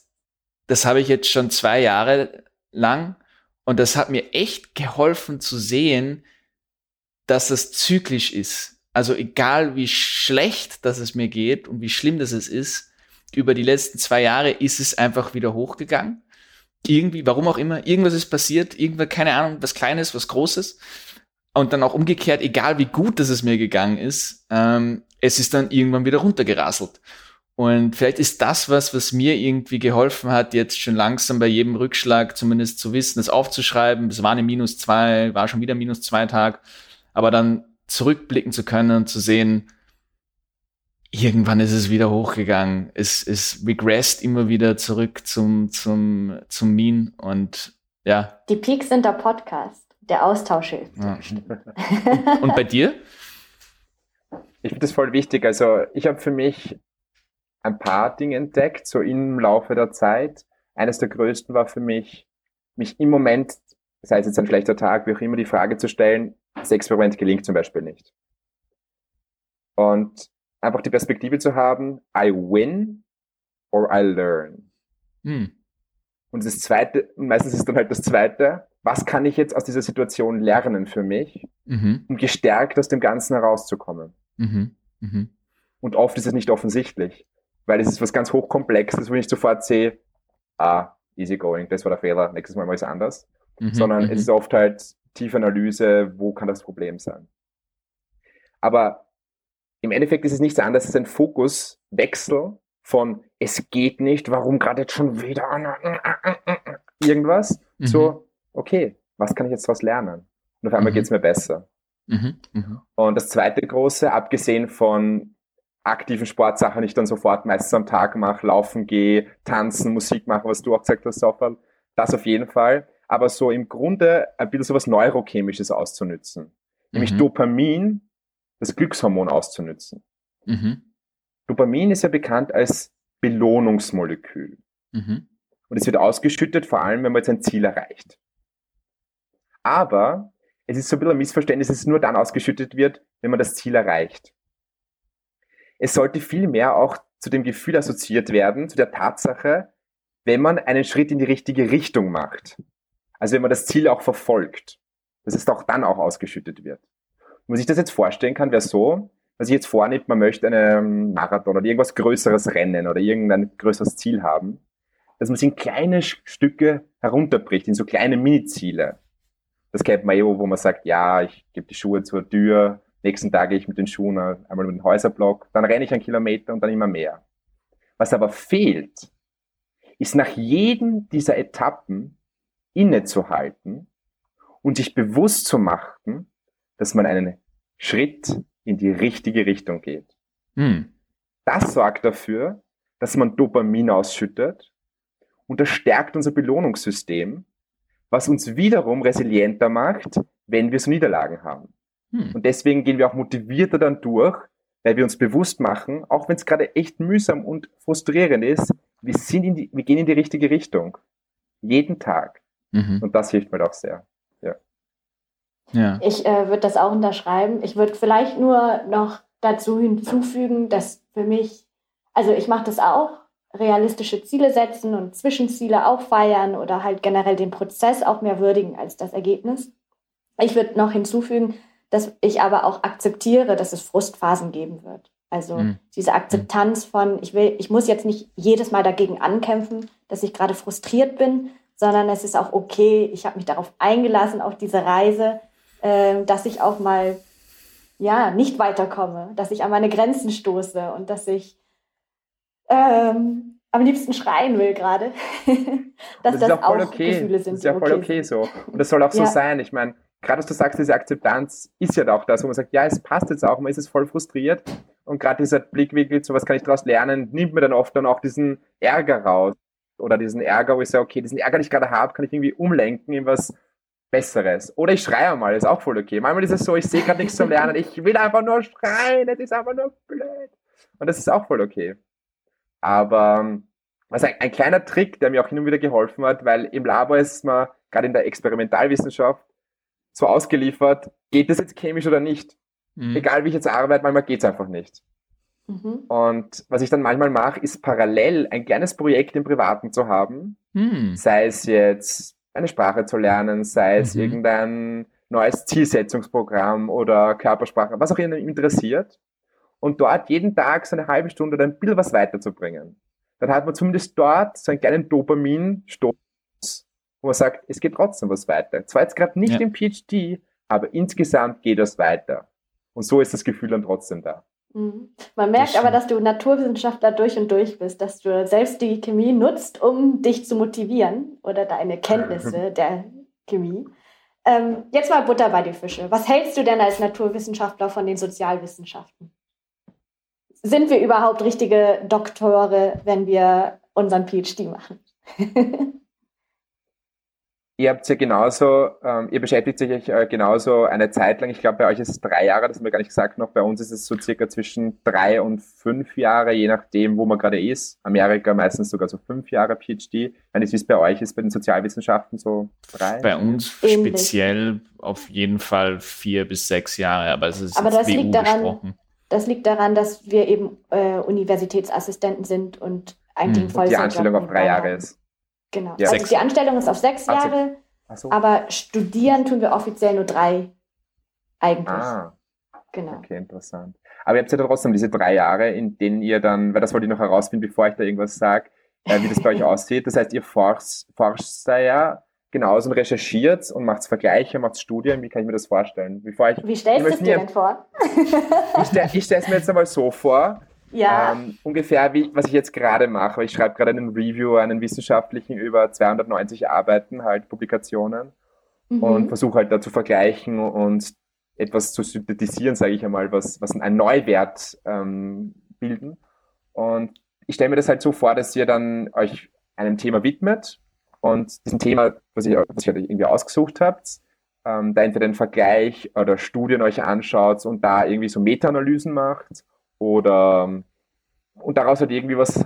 das habe ich jetzt schon zwei Jahre lang und das hat mir echt geholfen zu sehen, dass es zyklisch ist. Also egal wie schlecht das es mir geht und wie schlimm das es ist, über die letzten zwei Jahre ist es einfach wieder hochgegangen. Irgendwie, warum auch immer, irgendwas ist passiert, irgendwas, keine Ahnung, was Kleines, was Großes. Und dann auch umgekehrt, egal wie gut das es mir gegangen ist, ähm, es ist dann irgendwann wieder runtergerasselt. Und vielleicht ist das was, was mir irgendwie geholfen hat, jetzt schon langsam bei jedem Rückschlag zumindest zu wissen, das aufzuschreiben. Es war eine minus zwei, war schon wieder minus zwei Tag, aber dann zurückblicken zu können und zu sehen, irgendwann ist es wieder hochgegangen. Es, es regressed immer wieder zurück zum, zum, zum Mean und ja. Die Peaks sind der Podcast, der Austausch hilft. Ja. Und bei dir? Ich finde das voll wichtig. Also ich habe für mich ein paar Dinge entdeckt, so im Laufe der Zeit. Eines der größten war für mich, mich im Moment, sei es jetzt ein schlechter Tag, wie auch immer, die Frage zu stellen, das Experiment gelingt zum Beispiel nicht. Und einfach die Perspektive zu haben, I win or I learn. Hm. Und das zweite, meistens ist dann halt das zweite, was kann ich jetzt aus dieser Situation lernen für mich, mhm. um gestärkt aus dem Ganzen herauszukommen. Mhm. Mhm. Und oft ist es nicht offensichtlich weil es ist was ganz hochkomplexes, wo ich sofort sehe, ah, easy going, das war der Fehler, nächstes Mal mal es anders. Mhm, Sondern mhm. es ist oft halt tiefe Analyse, wo kann das Problem sein. Aber im Endeffekt ist es nichts anderes als ein Fokuswechsel von es geht nicht, warum gerade jetzt schon wieder irgendwas, mhm. so, okay, was kann ich jetzt daraus lernen? Und auf einmal mhm. geht es mir besser. Mhm, mhm. Und das zweite große, abgesehen von aktiven Sportsachen ich dann sofort meistens am Tag mache, laufen gehe, tanzen, Musik machen, was du auch gesagt hast, Sofal. Das auf jeden Fall. Aber so im Grunde ein bisschen so was Neurochemisches auszunützen. nämlich mhm. Dopamin, das Glückshormon auszunützen. Mhm. Dopamin ist ja bekannt als Belohnungsmolekül. Mhm. Und es wird ausgeschüttet, vor allem, wenn man jetzt ein Ziel erreicht. Aber es ist so ein bisschen ein Missverständnis, dass es nur dann ausgeschüttet wird, wenn man das Ziel erreicht. Es sollte vielmehr auch zu dem Gefühl assoziiert werden, zu der Tatsache, wenn man einen Schritt in die richtige Richtung macht. Also wenn man das Ziel auch verfolgt, dass es auch dann auch ausgeschüttet wird. Und man sich das jetzt vorstellen kann, wäre so, was ich jetzt vornimmt, man möchte einen Marathon oder irgendwas Größeres rennen oder irgendein größeres Ziel haben, dass man es in kleine Stücke herunterbricht, in so kleine Mini-Ziele. Das kennt man eh, wo man sagt, ja, ich gebe die Schuhe zur Tür, nächsten Tag gehe ich mit den Schuhen einmal mit dem Häuserblock, dann renne ich einen Kilometer und dann immer mehr. Was aber fehlt, ist nach jedem dieser Etappen innezuhalten und sich bewusst zu machen, dass man einen Schritt in die richtige Richtung geht. Hm. Das sorgt dafür, dass man Dopamin ausschüttet und das stärkt unser Belohnungssystem, was uns wiederum resilienter macht, wenn wir so Niederlagen haben. Hm. Und deswegen gehen wir auch motivierter dann durch, weil wir uns bewusst machen, auch wenn es gerade echt mühsam und frustrierend ist, wir, sind in die, wir gehen in die richtige Richtung. Jeden Tag. Mhm. Und das hilft mir auch sehr. Ja. ja. Ich äh, würde das auch unterschreiben. Ich würde vielleicht nur noch dazu hinzufügen, dass für mich, also ich mache das auch, realistische Ziele setzen und Zwischenziele auch feiern oder halt generell den Prozess auch mehr würdigen als das Ergebnis. Ich würde noch hinzufügen, dass ich aber auch akzeptiere, dass es Frustphasen geben wird. Also mhm. diese Akzeptanz von, ich will, ich muss jetzt nicht jedes Mal dagegen ankämpfen, dass ich gerade frustriert bin, sondern es ist auch okay, ich habe mich darauf eingelassen, auf diese Reise, äh, dass ich auch mal ja nicht weiterkomme, dass ich an meine Grenzen stoße und dass ich ähm, am liebsten schreien will gerade. dass das, das auch, okay. Gefühle sind. Das ist ja voll okay, okay so. Und das soll auch so ja. sein. Ich meine, gerade was du sagst, diese Akzeptanz ist ja auch das, wo man sagt, ja, es passt jetzt auch, man ist es voll frustriert. Und gerade dieser Blickwinkel, so was kann ich daraus lernen, nimmt mir dann oft dann auch diesen Ärger raus. Oder diesen Ärger, wo ich sage, okay, diesen Ärger, den ich gerade habe, kann ich irgendwie umlenken in was Besseres. Oder ich schreie mal, ist auch voll okay. Manchmal ist es so, ich sehe gerade nichts zum Lernen, ich will einfach nur schreien, das ist einfach nur blöd. Und das ist auch voll okay. Aber was ein, ein kleiner Trick, der mir auch hin und wieder geholfen hat, weil im Labor ist man gerade in der Experimentalwissenschaft so ausgeliefert, geht das jetzt chemisch oder nicht? Mhm. Egal wie ich jetzt arbeite, manchmal geht es einfach nicht. Mhm. Und was ich dann manchmal mache, ist parallel ein kleines Projekt im Privaten zu haben, mhm. sei es jetzt eine Sprache zu lernen, sei es mhm. irgendein neues Zielsetzungsprogramm oder Körpersprache, was auch immer interessiert. Und dort jeden Tag so eine halbe Stunde oder ein bisschen was weiterzubringen. Dann hat man zumindest dort so einen kleinen Dopaminstoß wo man sagt, es geht trotzdem was weiter. Zwar jetzt gerade nicht ja. im PhD, aber insgesamt geht es weiter. Und so ist das Gefühl dann trotzdem da. Mhm. Man merkt das aber, dass du Naturwissenschaftler durch und durch bist, dass du selbst die Chemie nutzt, um dich zu motivieren oder deine Kenntnisse der Chemie. Ähm, jetzt mal Butter bei die Fische. Was hältst du denn als Naturwissenschaftler von den Sozialwissenschaften? Sind wir überhaupt richtige Doktore, wenn wir unseren PhD machen? Ihr habt ja genauso, ähm, ihr beschäftigt sich äh, genauso eine Zeit lang, ich glaube bei euch ist es drei Jahre, das haben wir gar nicht gesagt noch, bei uns ist es so circa zwischen drei und fünf Jahre, je nachdem, wo man gerade ist. Amerika meistens sogar so fünf Jahre PhD. Ich weiß wie es bei euch ist, bei den Sozialwissenschaften so drei? Bei uns Ähnlich. speziell auf jeden Fall vier bis sechs Jahre, aber es ist aber das liegt daran, gesprochen. Das liegt daran, dass wir eben äh, Universitätsassistenten sind und eigentlich hm. voll Die Anstellung auf drei Jahre ist. Genau. Ja. Also die Anstellung ist auf sechs Jahre, so. aber studieren tun wir offiziell nur drei eigentlich. Ah. Genau. Okay, interessant. Aber ihr habt ja trotzdem diese drei Jahre, in denen ihr dann, weil das wollte ich noch herausfinden, bevor ich da irgendwas sage, äh, wie das bei euch aussieht. Das heißt, ihr forscht, forscht da ja genauso und recherchiert und macht Vergleiche, macht Studien. Wie kann ich mir das vorstellen? Bevor ich, wie stellst du es dir denn vor? ich stelle es mir jetzt einmal so vor, ja. Ähm, ungefähr wie, was ich jetzt gerade mache. Ich schreibe gerade einen Review, einen wissenschaftlichen über 290 Arbeiten, halt Publikationen mhm. und versuche halt da zu vergleichen und etwas zu synthetisieren, sage ich einmal, was, was einen Neuwert ähm, bilden. Und ich stelle mir das halt so vor, dass ihr dann euch einem Thema widmet und diesem Thema, was ihr, was ihr irgendwie ausgesucht habt, ähm, da entweder den Vergleich oder Studien euch anschaut und da irgendwie so Meta-Analysen macht oder und daraus halt irgendwie was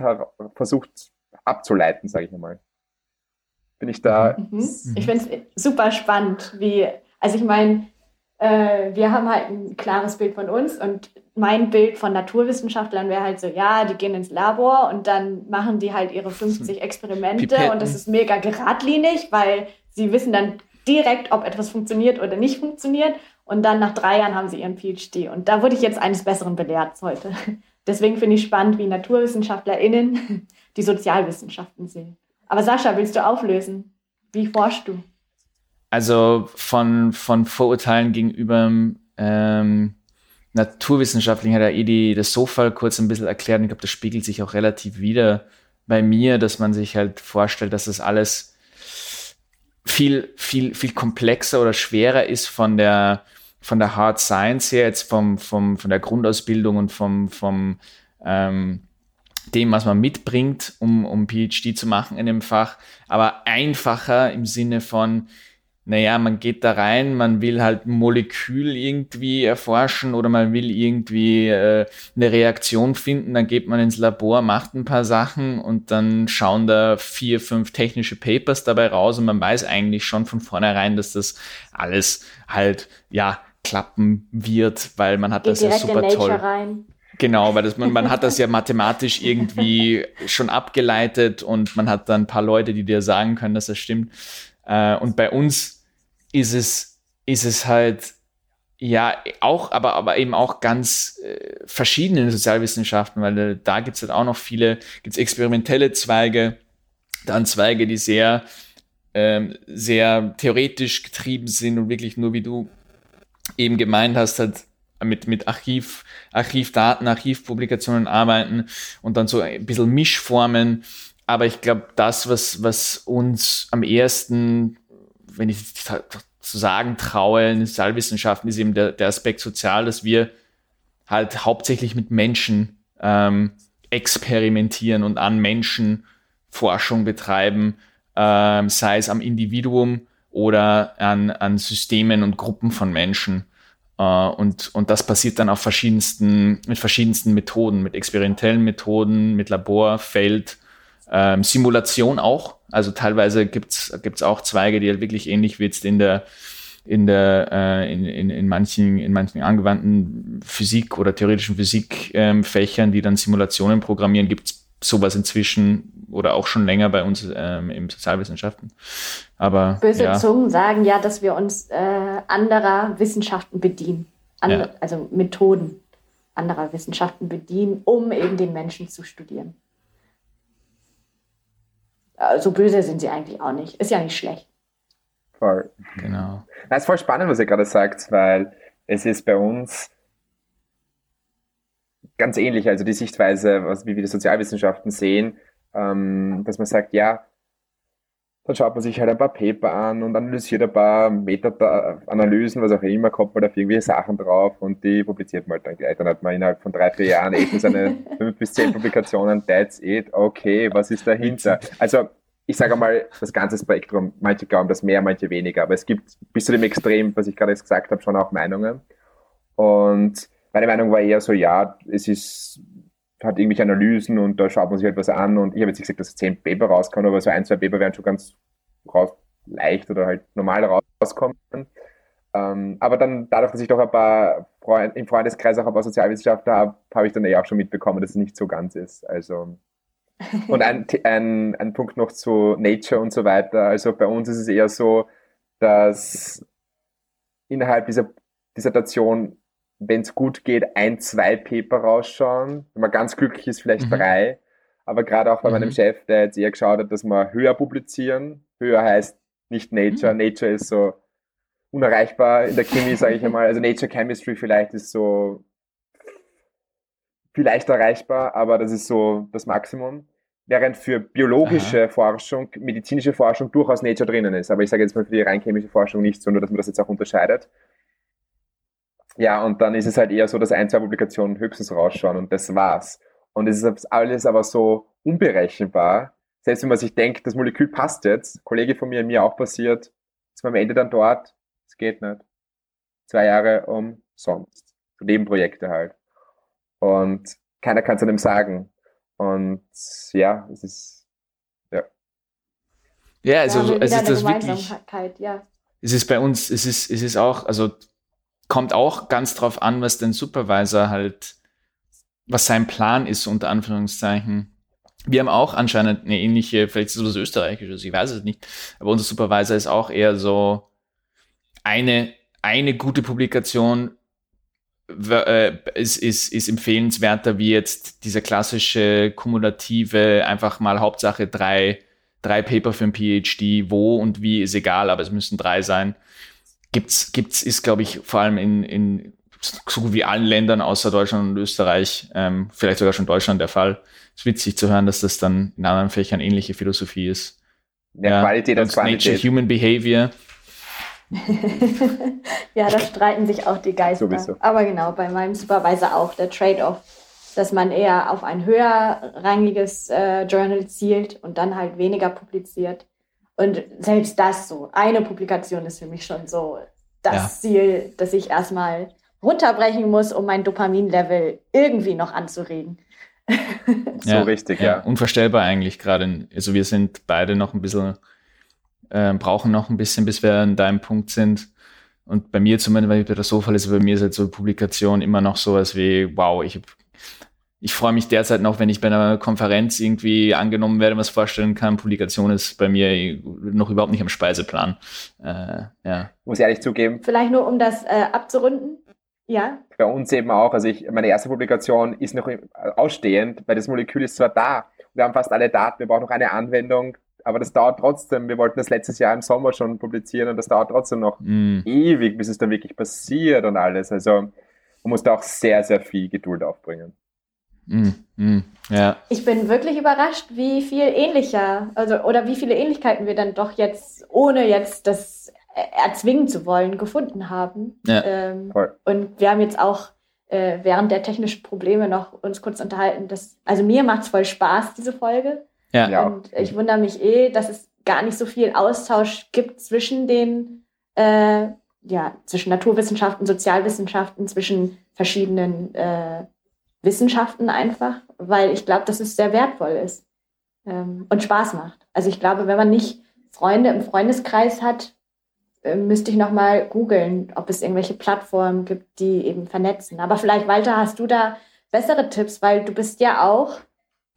versucht abzuleiten, sage ich einmal. Bin ich da? Mhm. Ich finde es super spannend, wie, also ich meine, äh, wir haben halt ein klares Bild von uns und mein Bild von Naturwissenschaftlern wäre halt so, ja, die gehen ins Labor und dann machen die halt ihre 50 Experimente Pipetten. und das ist mega geradlinig, weil sie wissen dann direkt, ob etwas funktioniert oder nicht funktioniert. Und dann nach drei Jahren haben sie ihren PhD. Und da wurde ich jetzt eines Besseren belehrt heute. Deswegen finde ich spannend, wie NaturwissenschaftlerInnen die Sozialwissenschaften sehen. Aber Sascha, willst du auflösen? Wie forschst du? Also von, von Vorurteilen gegenüber ähm, Naturwissenschaftlichen hat er eh das Sofa kurz ein bisschen erklärt. Ich glaube, das spiegelt sich auch relativ wieder bei mir, dass man sich halt vorstellt, dass das alles viel, viel, viel komplexer oder schwerer ist von der, von der Hard Science her, jetzt vom, vom, von der Grundausbildung und vom, vom ähm, dem, was man mitbringt, um, um PhD zu machen in dem Fach, aber einfacher im Sinne von, naja, man geht da rein, man will halt ein Molekül irgendwie erforschen oder man will irgendwie äh, eine Reaktion finden, dann geht man ins Labor, macht ein paar Sachen und dann schauen da vier, fünf technische Papers dabei raus und man weiß eigentlich schon von vornherein, dass das alles halt, ja, klappen wird, weil man hat geht das ja super toll. Rein. Genau, weil das, man, man hat das ja mathematisch irgendwie schon abgeleitet und man hat dann ein paar Leute, die dir sagen können, dass das stimmt. Äh, und bei uns ist es, ist es halt, ja, auch, aber, aber eben auch ganz äh, verschiedene Sozialwissenschaften, weil äh, da gibt es halt auch noch viele, gibt es experimentelle Zweige, dann Zweige, die sehr, ähm, sehr theoretisch getrieben sind und wirklich nur, wie du eben gemeint hast, halt mit, mit Archiv, Archivdaten, Archivpublikationen arbeiten und dann so ein bisschen Mischformen. Aber ich glaube, das, was, was uns am ersten wenn ich zu sagen traue, in Sozialwissenschaften ist eben der, der Aspekt sozial, dass wir halt hauptsächlich mit Menschen ähm, experimentieren und an Menschen Forschung betreiben, ähm, sei es am Individuum oder an, an Systemen und Gruppen von Menschen. Äh, und, und das passiert dann auf verschiedensten, mit verschiedensten Methoden, mit experimentellen Methoden, mit Labor, Feld, ähm, Simulation auch. Also teilweise gibt's gibt's auch Zweige, die halt wirklich ähnlich wie jetzt in der in der äh, in, in, in manchen in manchen angewandten Physik oder theoretischen Physikfächern, ähm, die dann Simulationen programmieren, gibt's sowas inzwischen oder auch schon länger bei uns ähm, im Sozialwissenschaften. Aber böse ja. Zungen sagen ja, dass wir uns äh, anderer Wissenschaften bedienen, And ja. also Methoden anderer Wissenschaften bedienen, um eben den Menschen zu studieren. Äh, so böse sind sie eigentlich auch nicht. Ist ja nicht schlecht. Voll. Genau. Das ist voll spannend, was ihr gerade sagt, weil es ist bei uns ganz ähnlich, also die Sichtweise, was, wie wir die Sozialwissenschaften sehen, ähm, dass man sagt, ja, dann schaut man sich halt ein paar Paper an und analysiert ein paar Meta-Analysen, was auch immer, kommt man auf irgendwelche Sachen drauf und die publiziert man halt dann gleich. Dann hat man innerhalb von drei, vier Jahren eben seine fünf bis zehn Publikationen, that's it, okay, was ist dahinter? Also ich sage mal, das ganze Spektrum, manche glauben das mehr, manche weniger, aber es gibt bis zu dem Extrem, was ich gerade jetzt gesagt habe, schon auch Meinungen. Und meine Meinung war eher so, ja, es ist hat irgendwelche Analysen und da schaut man sich etwas an und ich habe jetzt nicht gesagt, dass zehn Paper rauskommen, aber so ein, zwei Paper werden schon ganz raus, leicht oder halt normal rauskommen. Ähm, aber dann, dadurch, dass ich doch ein paar Freund, im Freundeskreis auch ein paar Sozialwissenschaftler habe, habe ich dann eh auch schon mitbekommen, dass es nicht so ganz ist. Also, und ein, ein, ein Punkt noch zu Nature und so weiter. Also bei uns ist es eher so, dass innerhalb dieser Dissertation wenn es gut geht, ein, zwei Paper rausschauen. Wenn man ganz glücklich ist, vielleicht mhm. drei. Aber gerade auch bei mhm. meinem Chef, der jetzt eher geschaut hat, dass wir höher publizieren. Höher heißt nicht Nature. Mhm. Nature ist so unerreichbar in der Chemie, sage ich einmal. Also Nature Chemistry vielleicht ist so vielleicht erreichbar, aber das ist so das Maximum. Während für biologische Aha. Forschung, medizinische Forschung durchaus Nature drinnen ist. Aber ich sage jetzt mal für die rein chemische Forschung nicht, sondern dass man das jetzt auch unterscheidet. Ja, und dann ist es halt eher so, dass ein, zwei Publikationen höchstens rausschauen und das war's. Und es ist alles aber so unberechenbar. Selbst wenn man sich denkt, das Molekül passt jetzt, Kollege von mir, mir auch passiert, ist man am Ende dann dort, geht nicht. Zwei Jahre umsonst. Nebenprojekte halt. Und keiner kann es einem sagen. Und ja, es ist, ja. Ja, also wir es ist eine das wirklich, Gemeinsamkeit, ja. es ist bei uns, es ist, es ist auch, also kommt auch ganz drauf an, was den Supervisor halt, was sein Plan ist, unter Anführungszeichen. Wir haben auch anscheinend eine ähnliche, vielleicht ist es was Österreichisches, ich weiß es nicht, aber unser Supervisor ist auch eher so eine, eine gute Publikation äh, ist, ist, ist empfehlenswerter wie jetzt dieser klassische kumulative, einfach mal Hauptsache drei, drei Paper für ein PhD, wo und wie ist egal, aber es müssen drei sein. Gibt's, gibt's, ist, glaube ich, vor allem in, in so gut wie allen Ländern außer Deutschland und Österreich, ähm, vielleicht sogar schon Deutschland der Fall. ist witzig zu hören, dass das dann in anderen Fächern ähnliche Philosophie ist. Ja, Qualität und sonst Nature Quantität. Human Behavior. ja, da streiten sich auch die Geister. Sowieso. Aber genau, bei meinem Supervisor auch der Trade-off, dass man eher auf ein höherrangiges äh, Journal zielt und dann halt weniger publiziert. Und selbst das so, eine Publikation ist für mich schon so das Ja. Ziel, dass ich erstmal runterbrechen muss, um mein Dopaminlevel irgendwie noch anzuregen. So richtig, ja. Unvorstellbar eigentlich gerade. Also wir sind beide noch ein bisschen, äh, brauchen noch ein bisschen, bis wir an deinem Punkt sind. Und bei mir zumindest, weil ich bei der Sofa ist, bei mir ist halt so Publikation immer noch sowas wie, wow, ich, ich freue mich derzeit noch, wenn ich bei einer Konferenz irgendwie angenommen werde, was vorstellen kann. Publikation ist bei mir noch überhaupt nicht am Speiseplan. Äh, ja. Muss ich ehrlich zugeben, Vielleicht nur, um das äh, abzurunden. Ja, bei uns eben auch. Also ich, meine erste Publikation ist noch im- ausstehend, weil das Molekül ist zwar da. Wir haben fast alle Daten, wir brauchen noch eine Anwendung, aber das dauert trotzdem. Wir wollten das letztes Jahr im Sommer schon publizieren und das dauert trotzdem noch Mm, ewig, bis es dann wirklich passiert und alles. Also man muss da auch sehr, sehr viel Geduld aufbringen. Mm, mm, ja. Ich bin wirklich überrascht, wie viel ähnlicher, also oder wie viele Ähnlichkeiten wir dann doch jetzt, ohne jetzt das erzwingen zu wollen, gefunden haben. Ja. Ähm, und wir haben jetzt auch äh, während der technischen Probleme noch uns kurz unterhalten. Dass, also mir macht es voll Spaß, diese Folge. Ja. Ja. Und ich wundere mich eh, dass es gar nicht so viel Austausch gibt zwischen den, äh, ja, zwischen Naturwissenschaften, Sozialwissenschaften, zwischen verschiedenen äh, Wissenschaften einfach, weil ich glaube, dass es sehr wertvoll ist ähm, und Spaß macht. Also ich glaube, wenn man nicht Freunde im Freundeskreis hat, äh, müsste ich nochmal googeln, ob es irgendwelche Plattformen gibt, die eben vernetzen. Aber vielleicht, Walter, hast du da bessere Tipps, weil du bist ja auch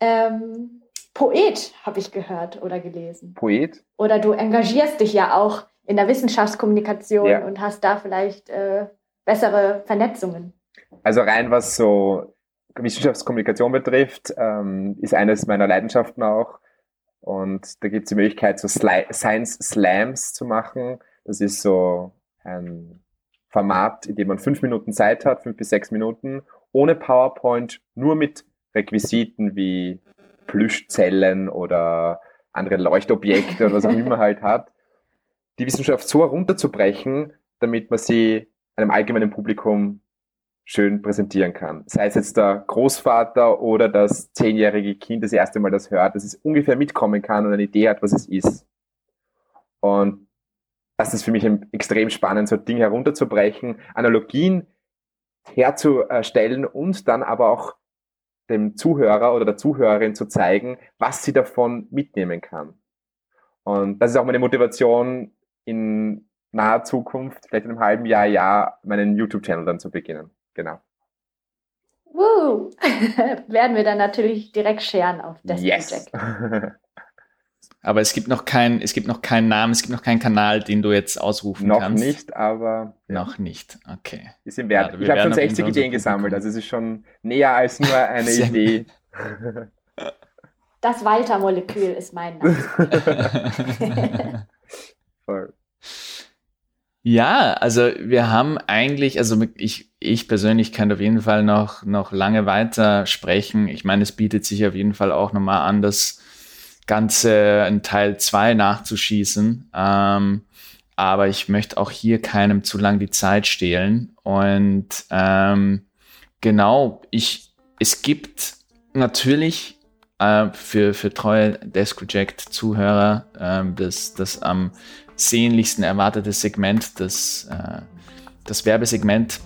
ähm, Poet, habe ich gehört oder gelesen. Poet? Oder du engagierst dich ja auch in der Wissenschaftskommunikation Ja. und hast da vielleicht äh, bessere Vernetzungen. Also rein was so Wissenschaftskommunikation betrifft, ähm, ist eines meiner Leidenschaften auch. Und da gibt es die Möglichkeit, so Sli Science Slams zu machen. Das ist so ein Format, in dem man fünf Minuten Zeit hat, fünf bis sechs Minuten, ohne PowerPoint, nur mit Requisiten wie Plüschzellen oder andere Leuchtobjekte oder was auch immer halt hat, die Wissenschaft so herunterzubrechen, damit man sie einem allgemeinen Publikum schön präsentieren kann. Sei es jetzt der Großvater oder das zehnjährige Kind das erste Mal das hört, dass es ungefähr mitkommen kann und eine Idee hat, was es ist. Und das ist für mich extrem spannend, so ein Ding herunterzubrechen, Analogien herzustellen und dann aber auch dem Zuhörer oder der Zuhörerin zu zeigen, was sie davon mitnehmen kann. Und das ist auch meine Motivation, in naher Zukunft, vielleicht in einem halben Jahr, Jahr, meinen YouTube-Channel dann zu beginnen. Genau. Woo! Werden wir dann natürlich direkt scheren auf das yes. Projekt. Aber es gibt noch kein, es gibt noch keinen Namen, es gibt noch keinen Kanal, den du jetzt ausrufen Noch kannst. nicht, aber ja, Noch nicht. Okay. ist im Wert. Ja, wir ich habe schon auf jeden 60 Fall unser Ideen gesammelt, also es ist schon näher als nur eine Idee. Das Walter-Molekül ist mein Name. Voll. Ja, also wir haben eigentlich, also ich, ich persönlich kann auf jeden Fall noch, noch lange weiter sprechen. Ich meine, es bietet sich auf jeden Fall auch nochmal an, das Ganze in Teil 2 nachzuschießen. Ähm, aber ich möchte auch hier keinem zu lang die Zeit stehlen. Und ähm, genau, ich, es gibt natürlich äh, für, für treue Desk Reject-Zuhörer äh, das, das am sehnlichsten erwartete Segment, das, äh, das Werbesegment,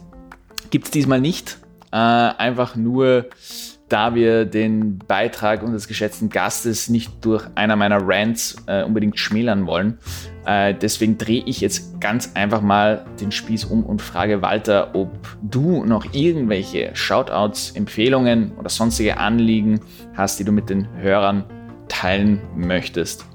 gibt es diesmal nicht. Äh, einfach nur da wir den Beitrag unseres geschätzten Gastes nicht durch einer meiner Rants äh, unbedingt schmälern wollen. Äh, deswegen drehe ich jetzt ganz einfach mal den Spieß um und frage Walter, ob du noch irgendwelche Shoutouts, Empfehlungen oder sonstige Anliegen hast, die du mit den Hörern teilen möchtest.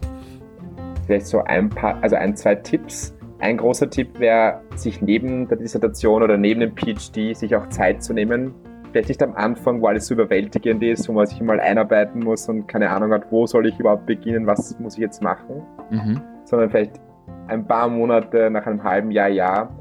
Vielleicht so ein paar, also ein, zwei Tipps. Ein großer Tipp wäre, sich neben der Dissertation oder neben dem PhD sich auch Zeit zu nehmen vielleicht nicht am Anfang, wo alles so überwältigend ist, wo man sich mal einarbeiten muss und keine Ahnung hat, wo soll ich überhaupt beginnen, was muss ich jetzt machen, mhm. sondern vielleicht ein paar Monate nach einem halben Jahr, Jahr,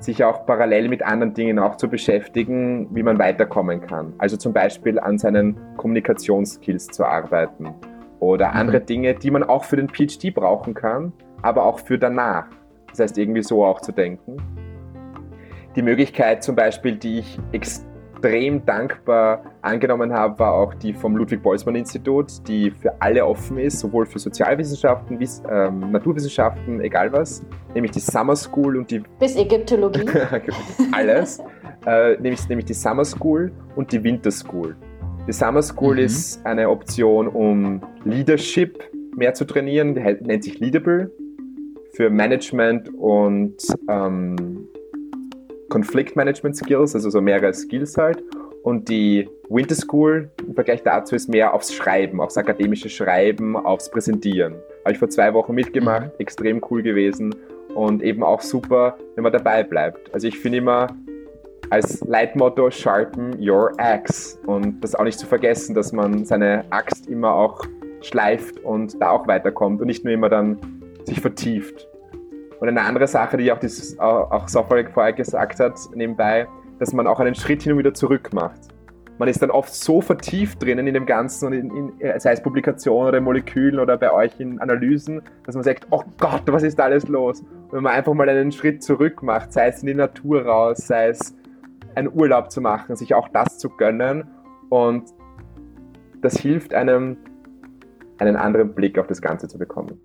sich auch parallel mit anderen Dingen auch zu beschäftigen, wie man weiterkommen kann. Also zum Beispiel an seinen Kommunikationsskills zu arbeiten oder mhm. andere Dinge, die man auch für den PhD brauchen kann, aber auch für danach. Das heißt, irgendwie so auch zu denken. Die Möglichkeit zum Beispiel, die ich extrem extrem dankbar angenommen habe, war auch die vom Ludwig-Boltzmann-Institut, die für alle offen ist, sowohl für Sozialwissenschaften, wie ähm, Naturwissenschaften, egal was, nämlich die Summer School und die... Bis Ägyptologie. alles. äh, nämlich, nämlich die Summer School und die Winter School. Die Summer School mhm. ist eine Option, um Leadership mehr zu trainieren, die nennt sich Leadable für Management und ähm, Konfliktmanagement Skills, also so mehrere Skills halt. Und die Winter School im Vergleich dazu ist mehr aufs Schreiben, aufs akademische Schreiben, aufs Präsentieren. Habe ich vor zwei Wochen mitgemacht, mhm. extrem cool gewesen und eben auch super, wenn man dabei bleibt. Also ich finde immer als Leitmotto sharpen your axe und das auch nicht zu vergessen, dass man seine Axt immer auch schleift und da auch weiterkommt und nicht nur immer dann sich vertieft. Und eine andere Sache, die auch, dieses, auch Software vorher gesagt hat, nebenbei, dass man auch einen Schritt hin und wieder zurück macht. Man ist dann oft so vertieft drinnen in dem Ganzen und in, in, sei es Publikationen oder Molekülen oder bei euch in Analysen, dass man sagt, oh Gott, was ist da alles los? Und wenn man einfach mal einen Schritt zurück macht, sei es in die Natur raus, sei es einen Urlaub zu machen, sich auch das zu gönnen und das hilft einem, einen anderen Blick auf das Ganze zu bekommen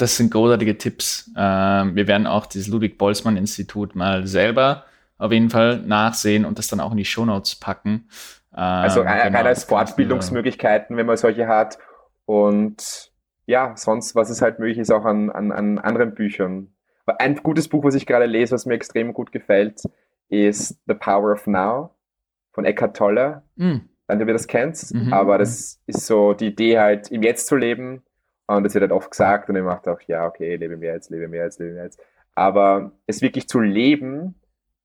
das sind großartige Tipps. Ähm, wir werden auch dieses Ludwig-Boltzmann-Institut mal selber auf jeden Fall nachsehen und das dann auch in die Shownotes packen. Ähm, also rein genau, als Fortbildungsmöglichkeiten, wenn man solche hat. Und ja, sonst, was es halt möglich ist, auch an, an, an anderen Büchern. Ein gutes Buch, was ich gerade lese, was mir extrem gut gefällt, ist The Power of Now von Eckhart Tolle. Mm. Wenn du das kennst, mhm. aber das ist so die Idee halt, im Jetzt zu leben und das wird halt oft gesagt und ich macht auch, ja, okay, lebe mehr jetzt, lebe mehr jetzt, lebe mehr jetzt. Aber es wirklich zu leben,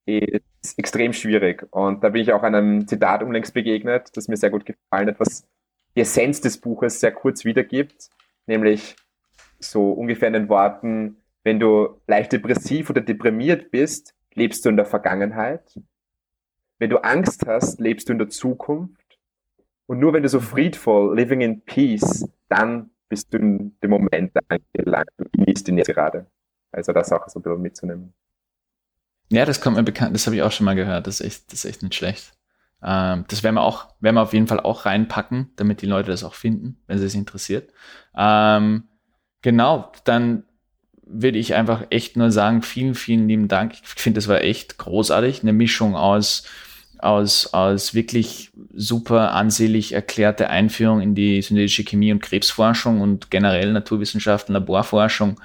ist extrem schwierig. Und da bin ich auch einem Zitat unlängst begegnet, das mir sehr gut gefallen hat, was die Essenz des Buches sehr kurz wiedergibt, nämlich so ungefähr in den Worten, wenn du leicht depressiv oder deprimiert bist, lebst du in der Vergangenheit. Wenn du Angst hast, lebst du in der Zukunft. Und nur wenn du so friedvoll, living in peace, dann bist du in dem Moment angelangt und genießt ihn jetzt gerade. Also das auch so mitzunehmen. Ja, das kommt mir bekannt, das habe ich auch schon mal gehört. Das ist echt, das ist echt nicht schlecht. Ähm, das werden wir auch, werden wir auf jeden Fall auch reinpacken, damit die Leute das auch finden, wenn sie es interessiert. Ähm, genau, dann würde ich einfach echt nur sagen, vielen, vielen lieben Dank. Ich finde, das war echt großartig. Eine Mischung aus aus, aus wirklich super ansehlich erklärte Einführung in die synthetische Chemie und Krebsforschung und generell Naturwissenschaften, Laborforschung,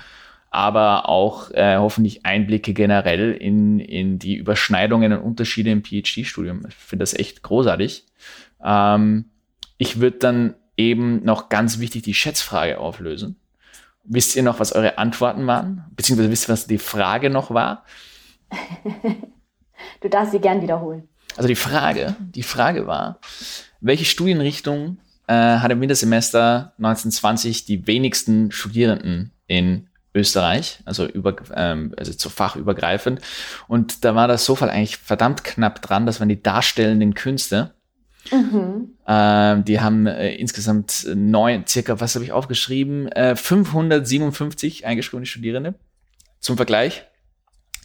aber auch äh, hoffentlich Einblicke generell in, in die Überschneidungen und Unterschiede im PhD-Studium. Ich finde das echt großartig. Ähm, ich würde dann eben noch ganz wichtig die Schätzfrage auflösen. Wisst ihr noch, was eure Antworten waren? Beziehungsweise wisst ihr, was die Frage noch war? du darfst sie gern wiederholen. Also die Frage, die Frage war, welche Studienrichtung äh, hat im Wintersemester 1920 die wenigsten Studierenden in Österreich, also, über, ähm, also zu fachübergreifend. Und da war das Sofall eigentlich verdammt knapp dran, das waren die darstellenden Künste. Mhm. Ähm, die haben äh, insgesamt neun, circa, was habe ich aufgeschrieben, äh, 557 eingeschriebene Studierende. Zum Vergleich,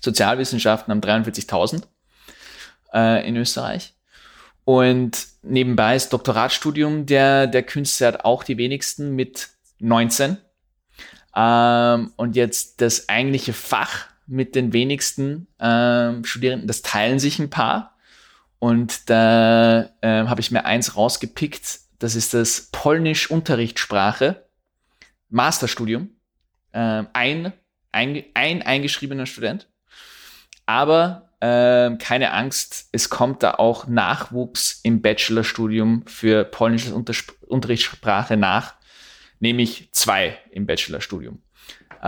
Sozialwissenschaften haben 43.000 äh, in Österreich. Und nebenbei ist Doktoratstudium der, der Künste hat auch die wenigsten mit 19. Ähm, und jetzt das eigentliche Fach mit den wenigsten ähm, Studierenden, das teilen sich ein paar. Und da äh, habe ich mir eins rausgepickt. Das ist das Polnisch-Unterrichtssprache, Masterstudium. Ähm, ein, ein, ein eingeschriebener Student. Aber äh, keine Angst, es kommt da auch Nachwuchs im Bachelorstudium für polnische Unter Unterrichtssprache nach, nämlich zwei im Bachelorstudium. Äh,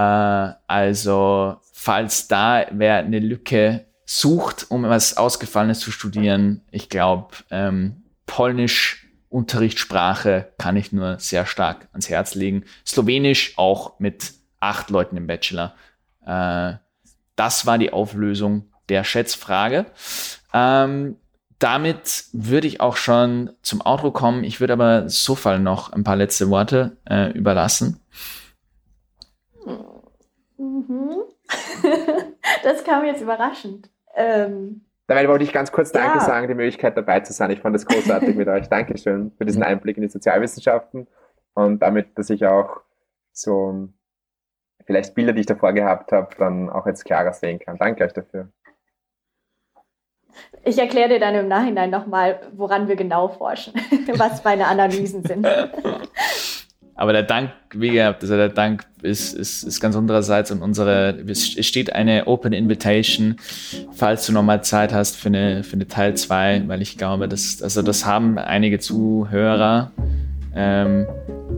also, falls da wer eine Lücke sucht, um was Ausgefallenes zu studieren, ich glaube, ähm, Polnisch Unterrichtssprache kann ich nur sehr stark ans Herz legen. Slowenisch auch mit acht Leuten im Bachelor. Äh, das war die Auflösung der Schätzfrage. Ähm, damit würde ich auch schon zum Outro kommen. Ich würde aber Sofal noch ein paar letzte Worte äh, überlassen. Mhm. das kam jetzt überraschend. Ähm, Dabei wollte ich ganz kurz Danke ja. sagen, die Möglichkeit dabei zu sein. Ich fand es großartig mit euch. Dankeschön für diesen Einblick in die Sozialwissenschaften und damit, dass ich auch so vielleicht Bilder, die ich davor gehabt habe, dann auch jetzt klarer sehen kann. Danke euch dafür. Ich erkläre dir dann im Nachhinein nochmal, woran wir genau forschen, was meine Analysen sind. Aber der Dank, wie gehabt, also der Dank ist, ist, ist ganz unsererseits und unsere, es steht eine Open Invitation, falls du nochmal Zeit hast für eine, für eine Teil 2, weil ich glaube, das, also das haben einige Zuhörer ähm,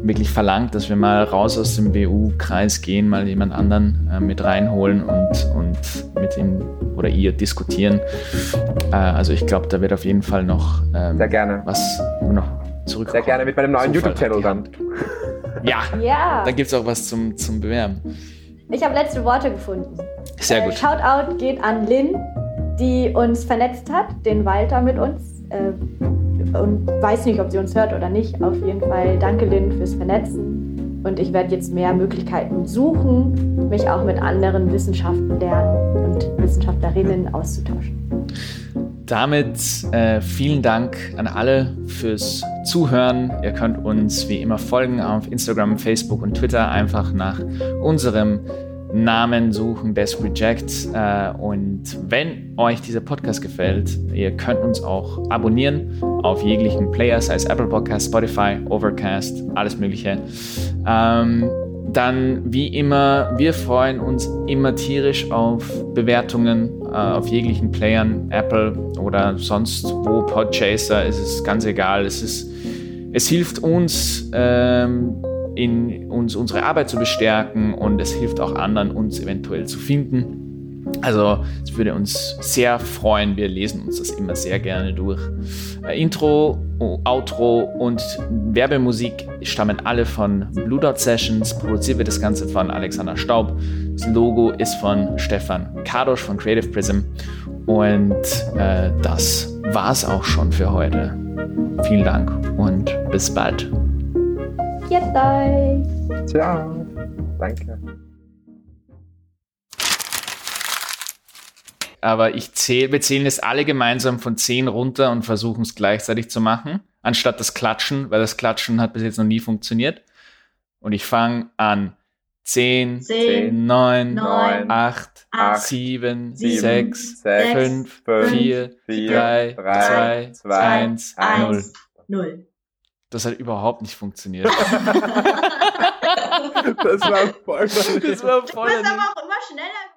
wirklich verlangt, dass wir mal raus aus dem BU-Kreis gehen, mal jemand anderen äh, mit reinholen und, und mit ihm oder ihr diskutieren. Äh, also ich glaube, da wird auf jeden Fall noch ähm, Sehr gerne. was noch zurückkommen. Sehr gerne mit meinem neuen YouTube-Channel dann. Ja, ja. dann gibt es auch was zum, zum Bewerben. Ich habe letzte Worte gefunden. Sehr gut. Äh, Shoutout geht an Lynn, die uns vernetzt hat, den Walter mit uns. Äh, und weiß nicht, ob sie uns hört oder nicht. Auf jeden Fall danke Lynn fürs Vernetzen. Und ich werde jetzt mehr Möglichkeiten suchen, mich auch mit anderen Wissenschaftlern und Wissenschaftlerinnen auszutauschen. Damit äh, vielen Dank an alle fürs Zuhören. Ihr könnt uns wie immer folgen auf Instagram, Facebook und Twitter. Einfach nach unserem Namen suchen, Best Reject. Äh, und wenn euch dieser Podcast gefällt, ihr könnt uns auch abonnieren auf jeglichen Player, sei es Apple Podcast, Spotify, Overcast, alles Mögliche. Ähm, dann, wie immer, wir freuen uns immer tierisch auf Bewertungen äh, auf jeglichen Playern, Apple oder sonst wo, Podchaser, es ist ganz egal. Es, ist, es hilft uns, ähm, in uns unsere Arbeit zu bestärken und es hilft auch anderen, uns eventuell zu finden. Also es würde uns sehr freuen. Wir lesen uns das immer sehr gerne durch. Äh, Intro, Outro und Werbemusik stammen alle von Blue Dot Sessions. Produziert wird das Ganze von Alexander Staub. Das Logo ist von Stefan Kadosch von Creative Prism. Und äh, das war's auch schon für heute. Vielen Dank und bis bald. Jetzt euch. Ciao. Danke. aber ich zähle, wir zählen es alle gemeinsam von 10 runter und versuchen es gleichzeitig zu machen, anstatt das Klatschen, weil das Klatschen hat bis jetzt noch nie funktioniert. Und ich fange an. 10, 10 9, 9, 8, 8 7, 7, 6, 6 5, 5, 4, 4 3, 3 2, 2, 1, 1, 0. Das hat überhaupt nicht funktioniert. das war voll. Das war voll. Du bist aber auch immer schneller.